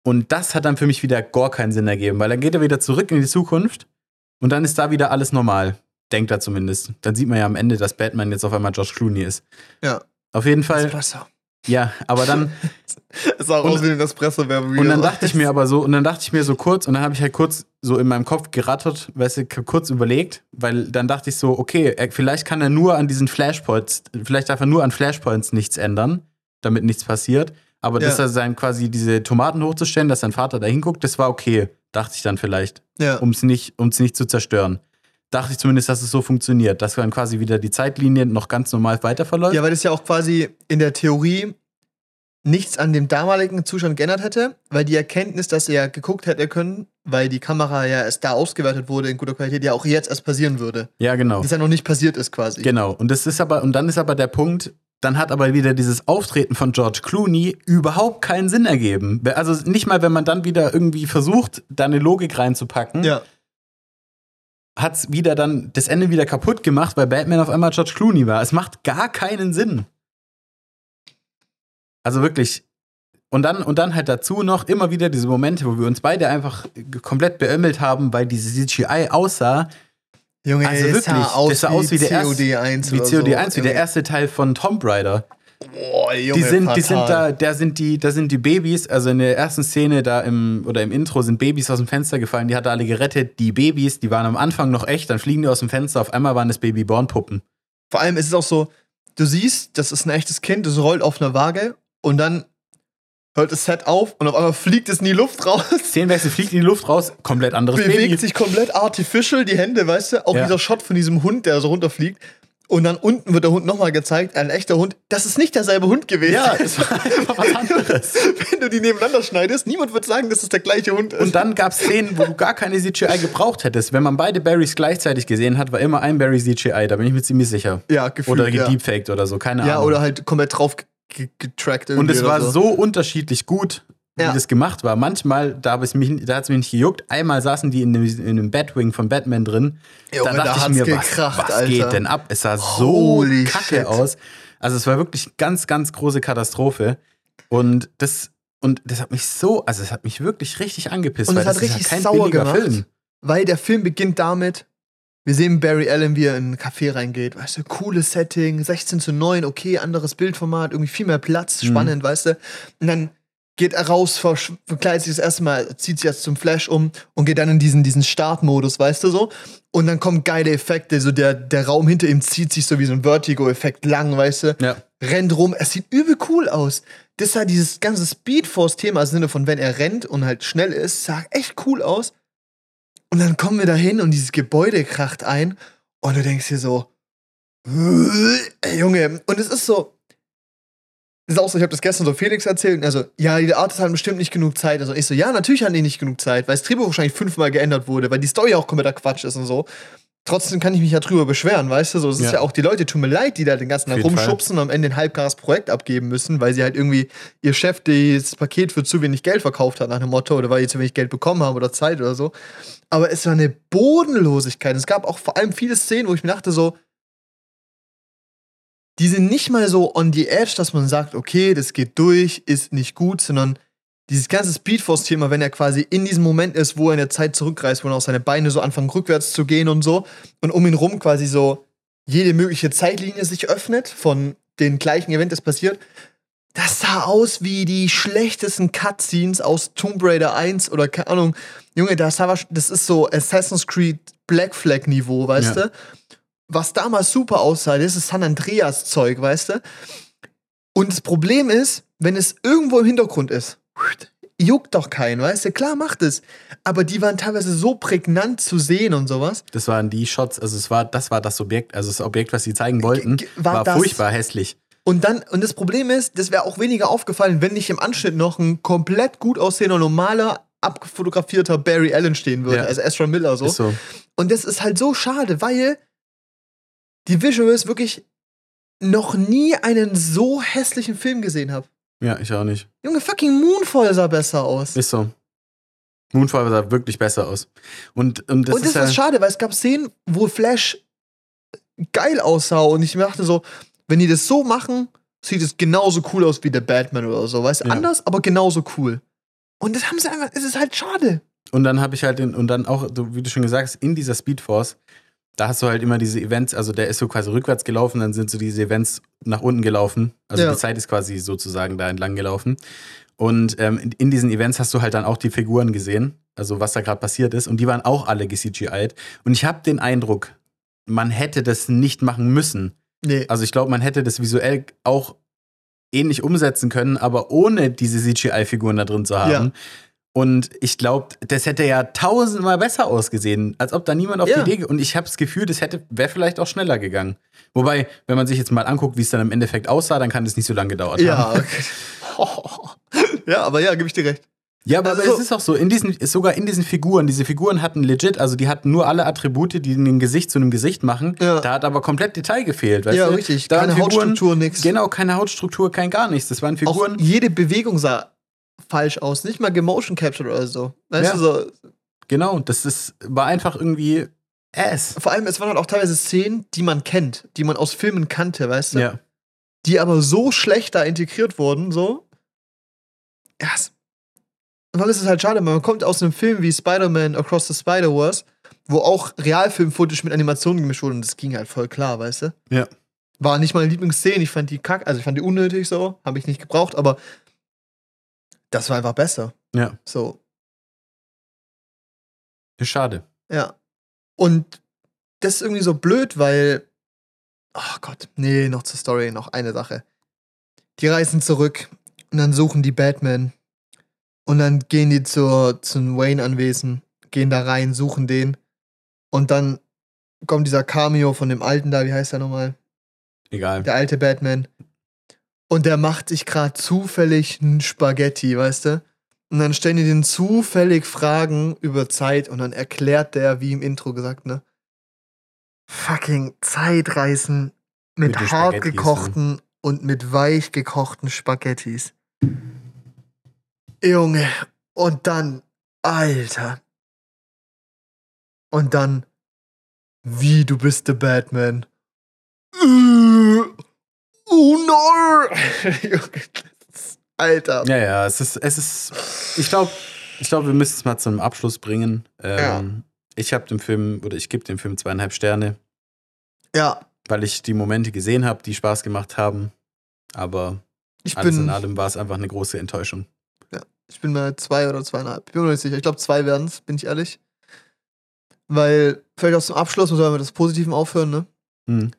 Und das hat dann für mich wieder gar keinen Sinn ergeben, weil dann geht er wieder zurück in die Zukunft und dann ist da wieder alles normal. Denkt er zumindest. Dann sieht man ja am Ende, dass Batman jetzt auf einmal Josh Clooney ist. Ja. Auf jeden Fall. Espresso. Ja, aber dann. Es sah Und- ein Espresso-Werbung. Und dann dachte ich mir aber so, und dann dachte ich mir so kurz, und dann habe ich halt kurz so in meinem Kopf gerattert, weißt du, kurz überlegt, weil dann dachte ich so, okay, er, vielleicht kann er nur an diesen Flashpoints, vielleicht darf er nur an Flashpoints nichts ändern, damit nichts passiert. Aber Ja. dass er sein quasi diese Tomaten hochzustellen, dass sein Vater da hinguckt, das war okay, dachte ich dann vielleicht, Ja. um es nicht, um's nicht zu zerstören. Dachte ich zumindest, dass es so funktioniert, dass dann quasi wieder die Zeitlinie noch ganz normal weiterverläuft. Ja, weil das ja auch quasi in der Theorie nichts an dem damaligen Zustand geändert hätte, weil die Erkenntnis, dass er geguckt hätte können, weil die Kamera ja erst da ausgewertet wurde in guter Qualität, ja auch jetzt erst passieren würde. ja genau. Das ja noch nicht passiert ist quasi. Genau. Und das ist aber, und dann ist aber der Punkt, dann hat aber wieder dieses Auftreten von George Clooney überhaupt keinen Sinn ergeben. Also nicht mal, wenn man dann wieder irgendwie versucht, da eine Logik reinzupacken, Ja. hat es wieder dann das Ende wieder kaputt gemacht, weil Batman auf einmal George Clooney war. Es macht gar keinen Sinn. Also wirklich. Und dann, und dann halt dazu noch immer wieder diese Momente, wo wir uns beide einfach komplett beömmelt haben, weil diese CGI aussah, Junge, Also wirklich, aus das sah aus wie der erste- COD1 wie oder COD1, so. wie der erste Teil von Tomb Raider. Boah, Junge, die sind, die sind fatal. da, da sind die, da sind die Babys, also in der ersten Szene da im, oder im Intro sind Babys aus dem Fenster gefallen, die hat er alle gerettet. Die Babys, die waren am Anfang noch echt, dann fliegen die aus dem Fenster, auf einmal waren es Babyborn-Puppen. Vor allem ist es auch so, du siehst, das ist ein echtes Kind, das rollt auf einer Waage und dann hört das Set auf und auf einmal fliegt es in die Luft raus. Szenenwechsel fliegt in die Luft raus, komplett anderes bewegt Baby. sich komplett artificial, die Hände, weißt du? Auch Ja. dieser Shot von diesem Hund, der so runterfliegt. Und dann unten wird der Hund nochmal gezeigt, ein echter Hund. Das ist nicht derselbe Hund gewesen. Ja, es war einfach was anderes. Wenn du die nebeneinander schneidest, niemand wird sagen, dass es der gleiche Hund ist. Und dann gab es Szenen, wo du gar keine CGI gebraucht hättest. Wenn man beide Barrys gleichzeitig gesehen hat, war immer ein Barry CGI, da bin ich mir ziemlich sicher. ja, gefühlt. Oder ja. gedeepfaked oder so, keine ja, Ahnung. oder halt komplett drauf ge- getrackt Und irgendwie es oder war so unterschiedlich gut, wie Ja. das gemacht war. Manchmal, da, es mich, da hat es mich nicht gejuckt. Einmal saßen die in dem, in dem Batwing von Batman drin. Junge, da da dachte ich hat's mir, gekracht, was, was Alter. geht denn ab? Es sah so Holy kacke shit. aus. Also es war wirklich ganz, ganz große Katastrophe. Und das, und das hat mich so, also es hat mich wirklich richtig angepisst. Und weil es hat das ist richtig ja kein sauer gemacht. Film. Weil der Film beginnt damit, wir sehen Barry Allen, wie er in ein Café reingeht. Weißt du, cooles Setting, 16 zu 9, okay, anderes Bildformat, irgendwie viel mehr Platz, Mhm. spannend, weißt du. Und dann geht er raus, verkleidet sich das erste Mal, zieht sich jetzt zum Flash um und geht dann in diesen, diesen Startmodus, weißt du so. Und dann kommen geile Effekte, so der, der Raum hinter ihm zieht sich so wie so ein Vertigo-Effekt lang, weißt du Ja. rennt rum. Es sieht übel cool aus. Das sah dieses ganze Speedforce-Thema im Sinne von, wenn er rennt und halt schnell ist, sah echt cool aus. Und dann kommen wir da hin und dieses Gebäude kracht ein und du denkst dir so, ey, Junge, und es ist so, das ist auch so, ich habe das gestern so Felix erzählt, und er so, ja, die Artists haben bestimmt nicht genug Zeit. Also ich so, ja, natürlich haben die nicht genug Zeit, weil das Drehbuch wahrscheinlich fünfmal geändert wurde, weil die Story auch kompletter Quatsch ist und so. Trotzdem kann ich mich ja drüber beschweren, weißt du? So, es ist Ja. ja auch die Leute, tut mir leid, die da den ganzen Tag jeden Fall. rumschubsen und am Ende ein halbgares Projekt abgeben müssen, weil sie halt irgendwie ihr Chef das Paket für zu wenig Geld verkauft hat, nach dem Motto, oder weil die zu wenig Geld bekommen haben oder Zeit oder so. Aber es war eine Bodenlosigkeit. Es gab auch vor allem viele Szenen, wo ich mir dachte, so, die sind nicht mal so on the edge, dass man sagt, okay, das geht durch, ist nicht gut, sondern dieses ganze Speedforce-Thema, wenn er quasi in diesem Moment ist, wo er in der Zeit zurückreist, wo dann auch seine Beine so anfangen rückwärts zu gehen und so und um ihn rum quasi so jede mögliche Zeitlinie sich öffnet von den gleichen Event, das passiert. Das sah aus wie die schlechtesten Cutscenes aus Tomb Raider 1 oder keine Ahnung. Junge, das, sah, wahrsch- das ist so Assassin's Creed Black Flag Niveau, weißt Ja. du? Was damals super aussah, das ist San Andreas Zeug, weißt du? Und das Problem ist, wenn es irgendwo im Hintergrund ist, juckt doch keinen, weißt du? Klar macht es. Aber die waren teilweise so prägnant zu sehen und sowas. Das waren die Shots, also es war, das war das Objekt, also das Objekt, was sie zeigen wollten, G- war war, furchtbar hässlich. Und dann, und das Problem ist, das wäre auch weniger aufgefallen, wenn nicht im Anschnitt noch ein komplett gut aussehender, normaler, abgefotografierter Barry Allen stehen würde, Ja. also Ezra Miller so. So. Und das ist halt so schade, weil die Visuals wirklich noch nie einen so hässlichen Film gesehen habe. Ja, ich auch nicht. Junge, fucking Moonfall sah besser aus. Ist so. Moonfall sah wirklich besser aus. Und, und das und das ist ist ja, schade, weil es gab Szenen, wo Flash geil aussah und ich mir dachte so, wenn die das so machen, sieht es genauso cool aus wie der Batman oder so, weißt du? Ja. Anders, aber genauso cool. Und das haben sie einfach, es ist halt schade. Und dann habe ich halt den, und dann auch, wie du schon gesagt hast, in dieser Speedforce, da hast du halt immer diese Events, also der ist so quasi rückwärts gelaufen, dann sind so diese Events nach unten gelaufen. Also Ja. die Zeit ist quasi sozusagen da entlang gelaufen. Und ähm, in, in diesen Events hast du halt dann auch die Figuren gesehen, also was da gerade passiert ist. Und die waren auch alle ge-CGI'd. Und ich habe den Eindruck, man hätte das nicht machen müssen. Nee. Also ich glaube, man hätte das visuell auch ähnlich umsetzen können, aber ohne diese CGI-Figuren da drin zu haben. Ja. Und ich glaube, das hätte ja tausendmal besser ausgesehen, als ob da niemand auf Ja. die Idee. Und ich habe das Gefühl, das hätte wäre vielleicht auch schneller gegangen. Wobei, wenn man sich jetzt mal anguckt, wie es dann im Endeffekt aussah, dann kann das nicht so lange gedauert Ja, haben. okay. ja, aber ja, gebe ich dir recht. Ja, aber Also- es ist auch so, in diesen, sogar in diesen Figuren, diese Figuren hatten legit, also die hatten nur alle Attribute, die ein Gesicht zu einem Gesicht machen. Ja. Da hat aber komplett Detail gefehlt, weißt ja, du? richtig. Da Keine Figuren- Hautstruktur, nix. Genau, keine Hautstruktur, kein gar nichts. Das waren Auch Figuren. jede Bewegung sah falsch aus. Nicht mal gemotion captured oder so. Weißt Ja. du, so. Genau, das ist, war einfach irgendwie ass. Vor allem, es waren halt auch teilweise Szenen, die man kennt, die man aus Filmen kannte, weißt du? Ja. Die aber so schlecht da integriert wurden, so. Ja, und dann ist es halt schade, weil man kommt aus einem Film wie Spider-Man Across the Spider-Verse, wo auch Realfilm-Footage mit Animationen gemischt wurde und das ging halt voll klar, weißt du? Ja. War nicht meine Lieblingsszene, ich fand die kack, also ich fand die unnötig so, habe ich nicht gebraucht, aber das war einfach besser. Ja. So, Ist schade. ja. Und das ist irgendwie so blöd, weil. Ach Gott, nee, noch zur Story, noch eine Sache. Die reisen zurück und dann suchen die Batman. Und dann gehen die zur, zum Wayne-Anwesen, gehen da rein, suchen den. Und dann kommt dieser Cameo von dem Alten da, wie heißt der nochmal? Egal. Der alte Batman. Und der macht sich gerade zufällig ein Spaghetti, weißt du? Und dann stellen die den zufällig Fragen über Zeit und dann erklärt der, wie im Intro gesagt, ne? Fucking Zeitreisen mit, Mit hart Spaghettis, gekochten und mit weich gekochten Spaghettis. Junge, und dann, Alter. Und dann, wie du bist der Batman. Äh, Oh no! Alter. Ja, ja, es ist, es ist, ich glaube, ich glaube, wir müssen es mal zum Abschluss bringen. Ähm, Ich habe dem Film, oder ich gebe dem Film zweieinhalb Sterne, Ja, weil ich die Momente gesehen habe, die Spaß gemacht haben. Aber ich alles bin, in allem war es einfach eine große Enttäuschung. ich bin bei zwei oder zweieinhalb. Ich bin mir noch nicht sicher. Ich glaube, zwei werden es, bin ich ehrlich. Weil, vielleicht auch zum Abschluss, muss man mit das Positiven aufhören, ne? Hm.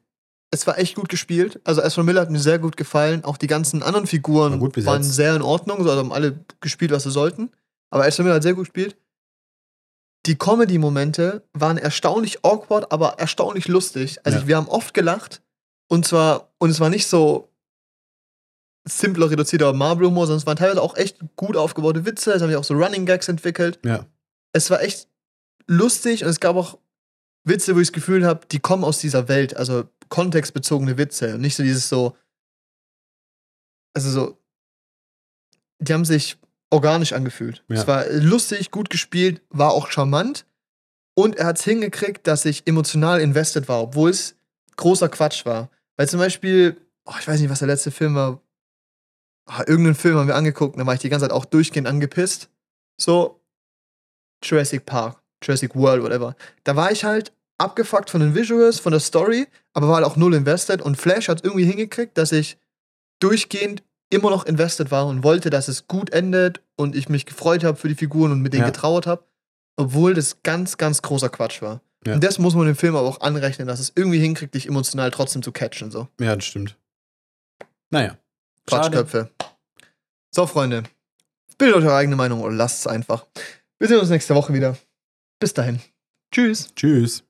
Es war echt gut gespielt. Also Ezra Miller hat mir sehr gut gefallen. Auch die ganzen anderen Figuren War waren sehr in Ordnung. Also haben alle gespielt, was sie sollten. Aber Ezra Miller hat sehr gut gespielt. Die Comedy-Momente waren erstaunlich awkward, aber erstaunlich lustig. Also Ja. wir haben oft gelacht. Und zwar, und es war nicht so simpler, reduzierter Marvel-Humor, sondern es waren teilweise auch echt gut aufgebaute Witze. Es haben sich auch so Running Gags entwickelt. Ja. Es war echt lustig und es gab auch Witze, wo ich das Gefühl habe, die kommen aus dieser Welt. Also kontextbezogene Witze und nicht so dieses so. Also so. Die haben sich organisch angefühlt. Ja. Es war lustig, gut gespielt, war auch charmant. Und er hat es hingekriegt, dass ich emotional invested war, obwohl es großer Quatsch war. Weil zum Beispiel, oh, ich weiß nicht, was der letzte Film war. Ah, irgendeinen Film haben wir angeguckt, da war ich die ganze Zeit auch durchgehend angepisst. So, Jurassic Park, Jurassic World, whatever. Da war ich halt abgefuckt von den Visuals, von der Story, aber war halt auch null invested. Und Flash hat irgendwie hingekriegt, dass ich durchgehend immer noch invested war und wollte, dass es gut endet und ich mich gefreut habe für die Figuren und mit denen Ja. getrauert habe, obwohl das ganz, ganz großer Quatsch war. Ja. Und das muss man dem Film aber auch anrechnen, dass es irgendwie hinkriegt, dich emotional trotzdem zu catchen. So. Ja, das stimmt. Naja. Schade. Quatschköpfe. So, Freunde. Bildet euch eure eigene Meinung oder lasst es einfach. Wir sehen uns nächste Woche wieder. Bis dahin. Tschüss. Tschüss.